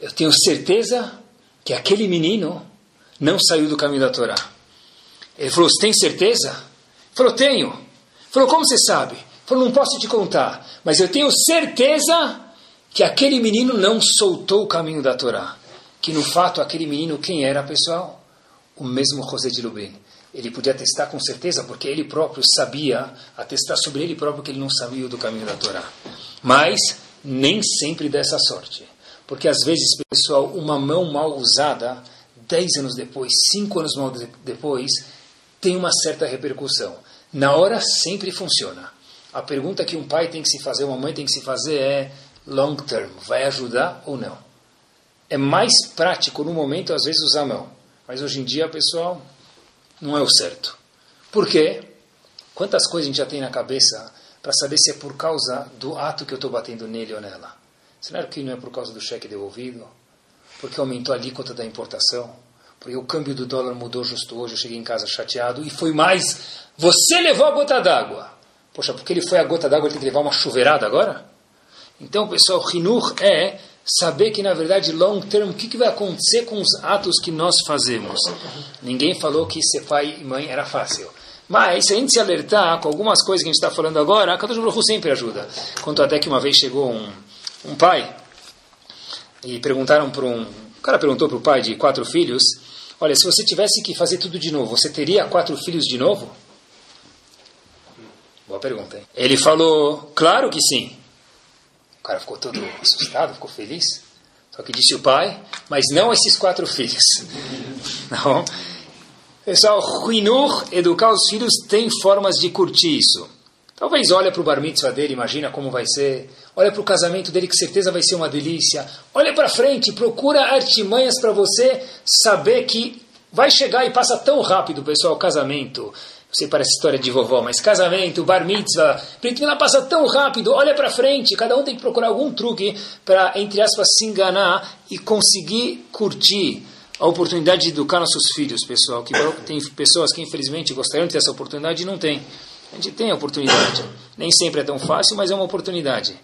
Speaker 1: Eu tenho certeza que aquele menino não saiu do caminho da Torá. Ele falou, você tem certeza? Ele falou, tenho. Ele falou, como você sabe? Ele falou, não posso te contar, mas eu tenho certeza que aquele menino não soltou o caminho da Torá que no fato aquele menino, quem era, pessoal? O mesmo José de Lublin. ele podia testar com certeza, porque ele próprio sabia, atestar sobre ele próprio que ele não sabia do caminho da Torá. Mas nem sempre dessa sorte. Porque às vezes, pessoal, uma mão mal usada, dez anos depois, cinco anos mal depois, tem uma certa repercussão. Na hora sempre funciona. A pergunta que um pai tem que se fazer, uma mãe tem que se fazer é long term, vai ajudar ou não? É mais prático no momento, às vezes, usar a mão. Mas hoje em dia, pessoal, não é o certo. Por quê? Quantas coisas a gente já tem na cabeça para saber se é por causa do ato que eu estou batendo nele ou nela? Será que não é por causa do cheque devolvido? Porque aumentou a alíquota da importação? Porque o câmbio do dólar mudou justo hoje, eu cheguei em casa chateado e foi mais. Você levou a gota d'água. Poxa, porque ele foi a gota d'água, ele tem que levar uma chuveirada agora? Então, pessoal, Rinur é saber que, na verdade, long term, o que, que vai acontecer com os atos que nós fazemos. Ninguém falou que ser pai e mãe era fácil. Mas, se a gente se alertar com algumas coisas que a gente está falando agora, a Kadosh Baruch sempre ajuda. Conto até que uma vez chegou um, um pai e perguntaram para um... O cara perguntou para o pai de quatro filhos, olha, se você tivesse que fazer tudo de novo, você teria quatro filhos de novo? Boa pergunta, hein? Ele falou, claro que sim. O cara ficou todo assustado, ficou feliz. Só que disse o pai, mas não esses quatro filhos. Não. Pessoal, ruinur, educar os filhos, tem formas de curtir isso. Talvez olha para o bar mitzvah dele, imagina como vai ser. Olha para o casamento dele, que certeza vai ser uma delícia. Olha para frente, procura artimanhas para você saber que vai chegar e passa tão rápido, pessoal, o casamento sei, parece história de vovó, mas casamento, bar mitzvah, Brit passa tão rápido, olha para frente, cada um tem que procurar algum truque para, entre aspas, se enganar e conseguir curtir a oportunidade de educar nossos filhos, pessoal. Que tem pessoas que infelizmente gostariam de ter essa oportunidade e não tem. A gente tem a oportunidade. Nem sempre é tão fácil, mas é uma oportunidade.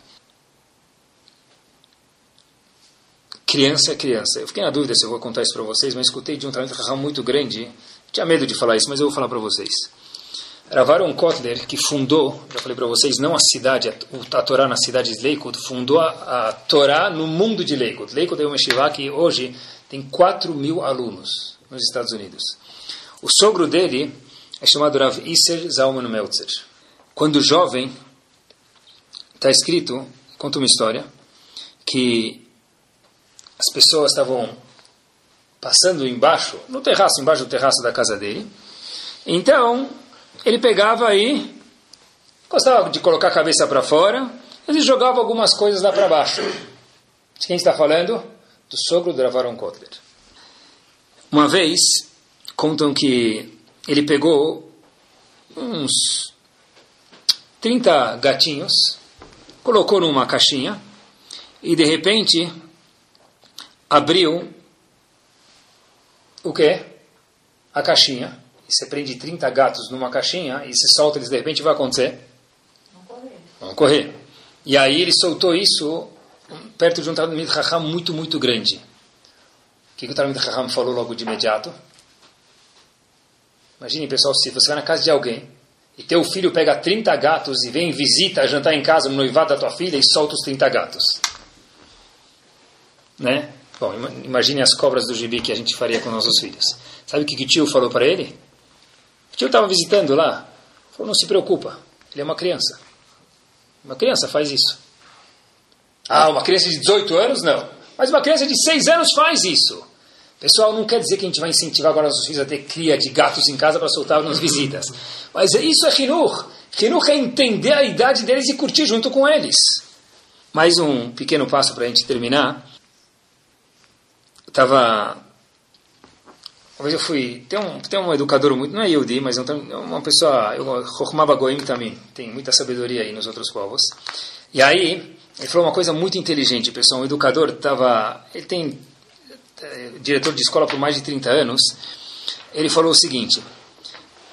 Speaker 1: Criança é criança. Eu fiquei na dúvida se eu vou contar isso para vocês, mas escutei de um talento muito grande. Tinha medo de falar isso, mas eu vou falar para vocês. Ravaron Kotler, que fundou, já falei para vocês, não a cidade, a, a Torá na cidade de Leikut, fundou a, a Torá no mundo de Leikut. Leikut é uma yeshiva que hoje tem 4 mil alunos nos Estados Unidos. O sogro dele é chamado Rav Isser Zalman Meltzer. Quando jovem, está escrito, conta uma história, que as pessoas estavam passando embaixo, no terraço, embaixo do terraço da casa dele. Então, ele pegava aí, gostava de colocar a cabeça para fora, ele jogava algumas coisas lá para baixo. De quem está falando? Do sogro do Ravaron Kotler. Uma vez, contam que ele pegou uns 30 gatinhos, colocou numa caixinha e de repente abriu o quê? A caixinha você prende 30 gatos numa caixinha e se solta eles de repente, vai acontecer? Vão correr. Vão correr. E aí ele soltou isso perto de um Talmud Raham muito, muito grande. O que, o Talmud Raham falou logo de imediato? Imagine, pessoal, se você vai na casa de alguém e teu filho pega 30 gatos e vem visita, jantar em casa no noivado da tua filha e solta os 30 gatos. Né? Bom, imagine as cobras do gibi que a gente faria com nossos filhos. Sabe o que, que o tio falou para ele? O tio estava visitando lá. Falou, não se preocupa, ele é uma criança. Uma criança faz isso. Ah, uma criança de 18 anos? Não. Mas uma criança de 6 anos faz isso. Pessoal, não quer dizer que a gente vai incentivar agora nossos filhos a ter cria de gatos em casa para soltar nas visitas. Mas isso é Hinur. Hinur é entender a idade deles e curtir junto com eles. Mais um pequeno passo para a gente terminar. Estava uma vez eu fui. Tem um, tem um educador muito. Não é Yehudi, mas é uma pessoa. Chokhmah Goim também. Tem muita sabedoria aí nos outros povos. E aí, ele falou uma coisa muito inteligente, pessoal. Um educador estava. Ele tem. É, diretor de escola por mais de 30 anos. Ele falou o seguinte: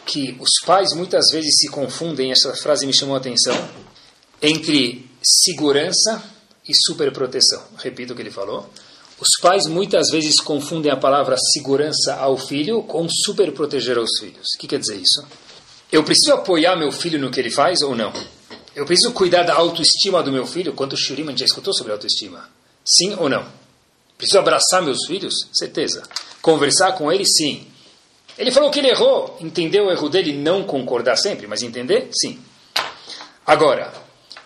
Speaker 1: que os pais muitas vezes se confundem, essa frase me chamou a atenção, entre segurança e superproteção. Repito o que ele falou os pais muitas vezes confundem a palavra segurança ao filho com super proteger aos filhos. O que quer dizer isso? Eu preciso apoiar meu filho no que ele faz ou não? Eu preciso cuidar da autoestima do meu filho? Quanto Shuriman já escutou sobre autoestima? Sim ou não? Preciso abraçar meus filhos? Certeza. Conversar com eles? Sim. Ele falou que ele errou. Entendeu o erro dele? Não concordar sempre, mas entender? Sim. Agora,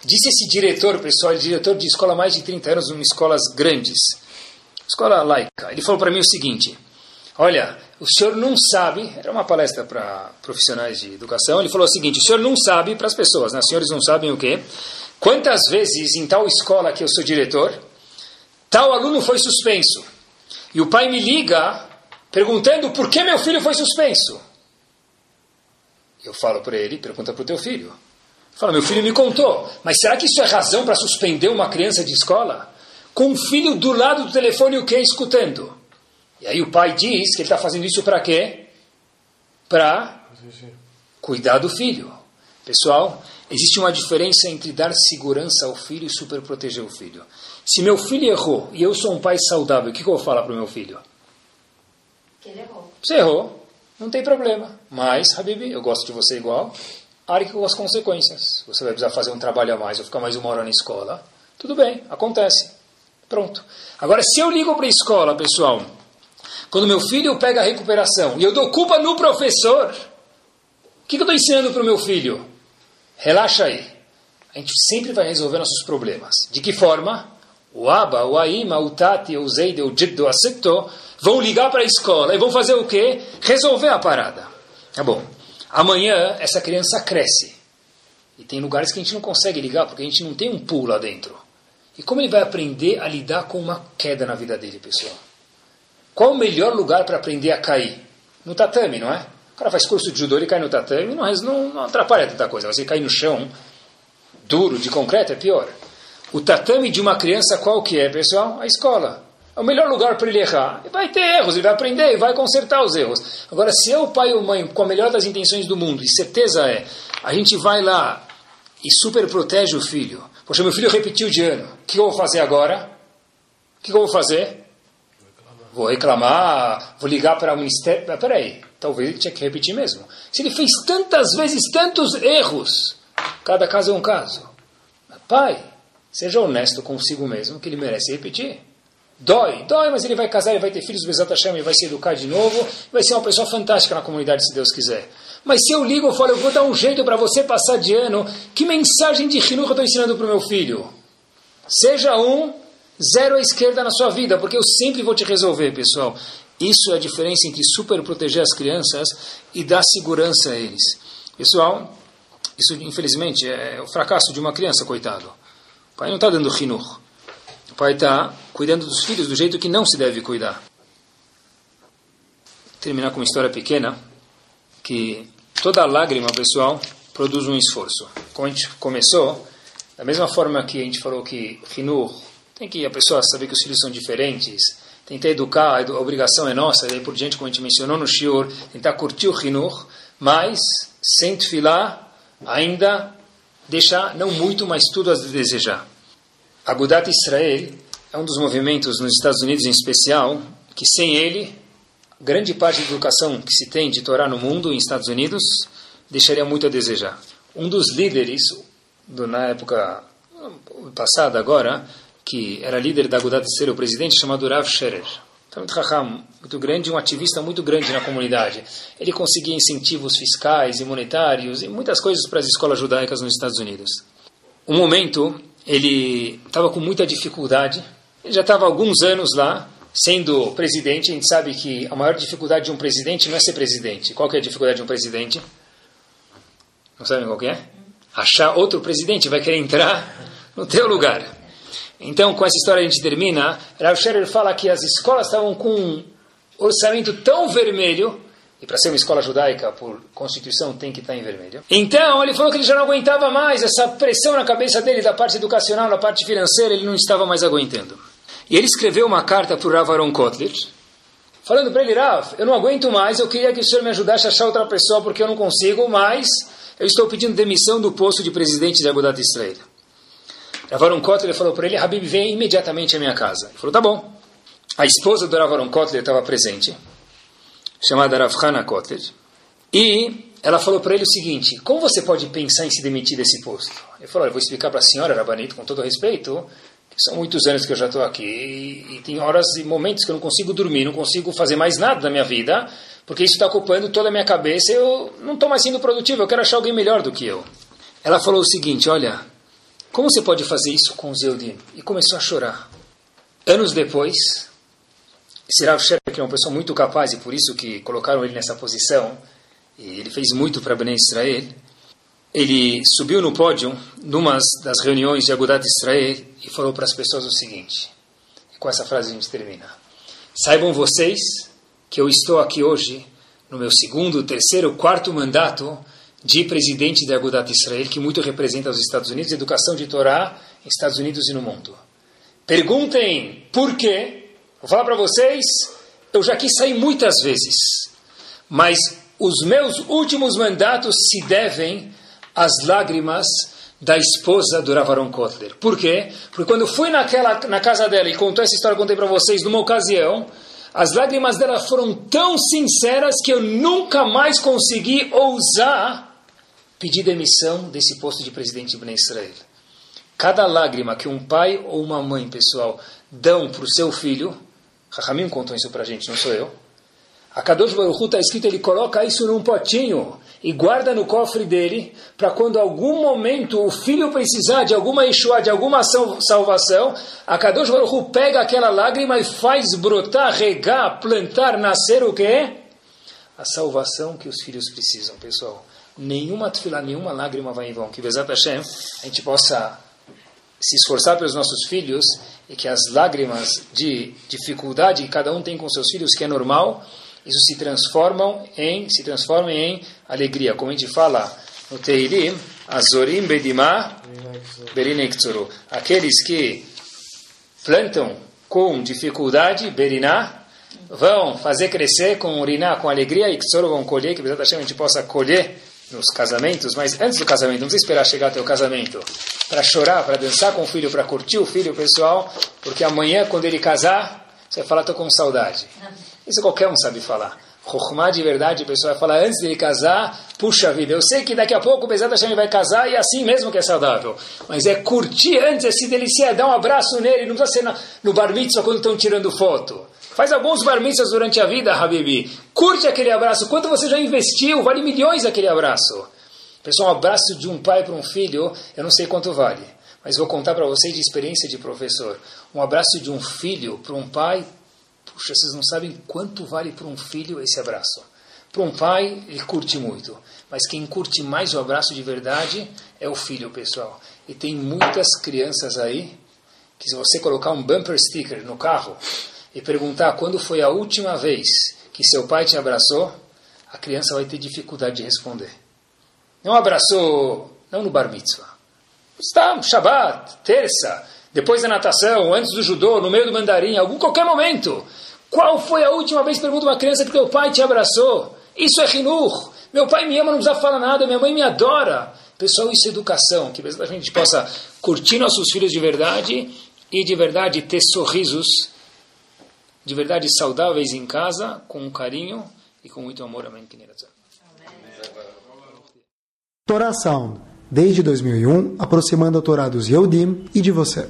Speaker 1: disse esse diretor, pessoal, diretor de escola há mais de 30 anos, em escolas grandes, escola laica. Ele falou para mim o seguinte: Olha, o senhor não sabe, era uma palestra para profissionais de educação, ele falou o seguinte: o senhor não sabe, para as pessoas, né? os senhores não sabem o quê? Quantas vezes em tal escola que eu sou diretor, tal aluno foi suspenso. E o pai me liga perguntando por que meu filho foi suspenso. Eu falo para ele, pergunta para o teu filho. Fala, meu filho me contou, mas será que isso é razão para suspender uma criança de escola? Com um filho do lado do telefone o que escutando? E aí o pai diz que ele está fazendo isso para quê? Para cuidar do filho. Pessoal, Existe uma diferença entre dar segurança ao filho e superproteger o filho. Se meu filho errou e eu sou um pai saudável, o que, que eu vou falar para o meu filho?
Speaker 3: Que ele errou.
Speaker 1: Você errou, não tem problema. Mas, Habib, eu gosto de você igual. Arque com as consequências. Você vai precisar fazer um trabalho a mais ou ficar mais uma hora na escola. Tudo bem, acontece. Pronto. Agora, se eu ligo para a escola, pessoal, quando meu filho pega a recuperação e eu dou culpa no professor, o que, eu estou ensinando para o meu filho? Relaxa aí. A gente sempre vai resolver nossos problemas. De que forma? O Aba, o Aima, o Tati, o Zeide, o Jiddo, o Asekto vão ligar para a escola e vão fazer o quê? Resolver a parada. Tá bom. Amanhã essa criança cresce. E tem lugares que a gente não consegue ligar porque a gente não tem um pool lá dentro. E como ele vai aprender a lidar com uma queda na vida dele, pessoal? Qual o melhor lugar para aprender a cair? No tatame, não é? O cara faz curso de judô, ele cai no tatame, não, não, não atrapalha tanta coisa. Você cair no chão, duro, de concreto, é pior. O tatame de uma criança qual que é, pessoal? A escola. É o melhor lugar para ele errar. Ele vai ter erros, ele vai aprender e vai consertar os erros. Agora, se eu, pai ou mãe, com a melhor das intenções do mundo, e certeza é, a gente vai lá e super protege o filho. Poxa, meu filho repetiu de ano. O que eu vou fazer agora? O que eu vou fazer? Vou reclamar, vou ligar para o ministério. Mas peraí, Talvez ele tinha que repetir mesmo. Se ele fez tantas vezes tantos erros, cada caso é um caso. Pai, seja honesto consigo mesmo que ele merece repetir. Dói, dói, mas ele vai casar, ele vai ter filhos, Bezat Hashem, ele vai se educar de novo, vai ser uma pessoa fantástica na comunidade, se Deus quiser. Mas se eu ligo e falo, eu vou dar um jeito para você passar de ano, que mensagem de Hinur eu estou ensinando para o meu filho? Seja um zero à esquerda na sua vida, porque eu sempre vou te resolver, pessoal. Isso é a diferença entre super proteger as crianças e dar segurança a eles. Pessoal, isso infelizmente é o fracasso de uma criança, coitado. O pai não está dando rinur. O pai está cuidando dos filhos do jeito que não se deve cuidar. Vou terminar com uma história pequena que toda lágrima, pessoal, produz um esforço. Como a gente começou, da mesma forma que a gente falou que rinur tem que a pessoa saber que os filhos são diferentes tentar educar, a obrigação é nossa, e por diante, como a gente mencionou no Shiur, tentar curtir o Hinur, mas, sem filar, ainda deixar, não muito, mas tudo a desejar. Agudat Israel é um dos movimentos nos Estados Unidos em especial, que sem ele, grande parte da educação que se tem de Torá no mundo, em Estados Unidos, deixaria muito a desejar. Um dos líderes, do, na época passada agora, que era líder da Agudat ser o presidente, chamado Rav Scherer. Um muito grande, um ativista muito grande na comunidade. Ele conseguia incentivos fiscais e monetários e muitas coisas para as escolas judaicas nos Estados Unidos. Um momento, ele estava com muita dificuldade. Ele já estava alguns anos lá, sendo presidente. A gente sabe que a maior dificuldade de um presidente não é ser presidente. Qual é a dificuldade de um presidente? Não sabem qual é? Achar outro presidente vai querer entrar no teu lugar. Então, com essa história a gente termina. Rav Scherer fala que as escolas estavam com um orçamento tão vermelho, e para ser uma escola judaica, por constituição, tem que estar em vermelho. Então, ele falou que ele já não aguentava mais essa pressão na cabeça dele, da parte educacional, da parte financeira, ele não estava mais aguentando. E ele escreveu uma carta para o Rav Aaron Kotler, falando para ele, Rav, eu não aguento mais, eu queria que o senhor me ajudasse a achar outra pessoa, porque eu não consigo, mas eu estou pedindo demissão do posto de presidente de Agudat Israel. Ravaron Kotler falou para ele, Habib, vem imediatamente à minha casa. Ele falou, tá bom. A esposa do Ravaron Kotler estava presente, chamada Ravhana Kotler, e ela falou para ele o seguinte, como você pode pensar em se demitir desse posto? Ele falou, eu vou explicar para a senhora, Rabanito, com todo respeito, São muitos anos que eu já estou aqui e, e tem horas e momentos que eu não consigo dormir, não consigo fazer mais nada da minha vida, porque isso está ocupando toda a minha cabeça eu não estou mais sendo produtivo, eu quero achar alguém melhor do que eu. Ela falou o seguinte, olha, como você pode fazer isso com o Zeudim? E começou a chorar. Anos depois, Sirav Sher, que é uma pessoa muito capaz e por isso que colocaram ele nessa posição, e ele fez muito para Bnei Israel, ele subiu no pódio numa das reuniões de Agudat Israel e falou para as pessoas o seguinte, com essa frase a gente termina. Saibam vocês que eu estou aqui hoje no meu segundo, terceiro, quarto mandato de presidente da Agudat Israel, que muito representa os Estados Unidos, educação de Torá Estados Unidos e no mundo. Perguntem por quê. Vou falar para vocês, eu já quis sair muitas vezes, mas os meus últimos mandatos se devem as lágrimas da esposa do Ravaron Kotler. Por quê? Porque quando fui naquela, na casa dela e contou essa história que contei para vocês numa ocasião, as lágrimas dela foram tão sinceras que eu nunca mais consegui ousar pedir demissão desse posto de presidente de Israel. Cada lágrima que um pai ou uma mãe, pessoal, dão para o seu filho, Rahamim contou isso para a gente, não sou eu, a Kadosh Baruch está escrito, ele coloca isso num potinho e guarda no cofre dele, para quando algum momento o filho precisar de alguma Yeshua, de alguma salvação, a Kadosh Baruch pega aquela lágrima e faz brotar, regar, plantar, nascer o quê? A salvação que os filhos precisam, pessoal. Nenhuma tefila, nenhuma lágrima vai em vão. Que Bezat Hashem, a gente possa se esforçar pelos nossos filhos e que as lágrimas de dificuldade que cada um tem com seus filhos, que é normal, isso se transformam em se transforma em alegria, como a gente fala no Teilim, Azorim Bedimah Berinektsuru. Aqueles que plantam com dificuldade, Beriná, vão fazer crescer com urinar, com alegria, e Ktsuru vão colher, que a gente possa colher nos casamentos, mas antes do casamento, não precisa esperar chegar até o casamento, para chorar, para dançar com o filho, para curtir o filho, pessoal, porque amanhã, quando ele casar, você vai falar, estou com saudade. Isso qualquer um sabe falar. Chokhmah de verdade, a pessoa vai falar antes de casar, puxa vida, eu sei que daqui a pouco o Bezat Hashem vai casar e é assim mesmo que é saudável. Mas é curtir antes, é se deliciar, é dar um abraço nele, não precisa ser no, no bar mitzvah quando estão tirando foto. Faz alguns bar mitzvahs durante a vida, Habibi. Curte aquele abraço. Quanto você já investiu? Vale milhões aquele abraço. Pessoal, um abraço de um pai para um filho, eu não sei quanto vale. Mas vou contar para vocês de experiência de professor. Um abraço de um filho para um pai, Puxa, vocês não sabem quanto vale para um filho esse abraço. Para um pai, ele curte muito. Mas quem curte mais o abraço de verdade é o filho, pessoal. E tem muitas crianças aí que, se você colocar um bumper sticker no carro e perguntar quando foi a última vez que seu pai te abraçou, a criança vai ter dificuldade de responder. Não abraçou, não no bar mitzvah. Está, Shabbat, terça, depois da natação, antes do judô, no meio do mandarim, algum qualquer momento. Qual foi a última vez, pergunta uma criança, que teu pai te abraçou? Isso é rinur. Meu pai me ama, não precisa falar nada, minha mãe me adora. Pessoal, isso é educação, que a gente possa curtir nossos filhos de verdade e de verdade ter sorrisos de verdade saudáveis em casa, com carinho e com muito amor. Amém.
Speaker 4: Torá Sound, desde 2001, aproximando a Torá dos Yehudim e de você.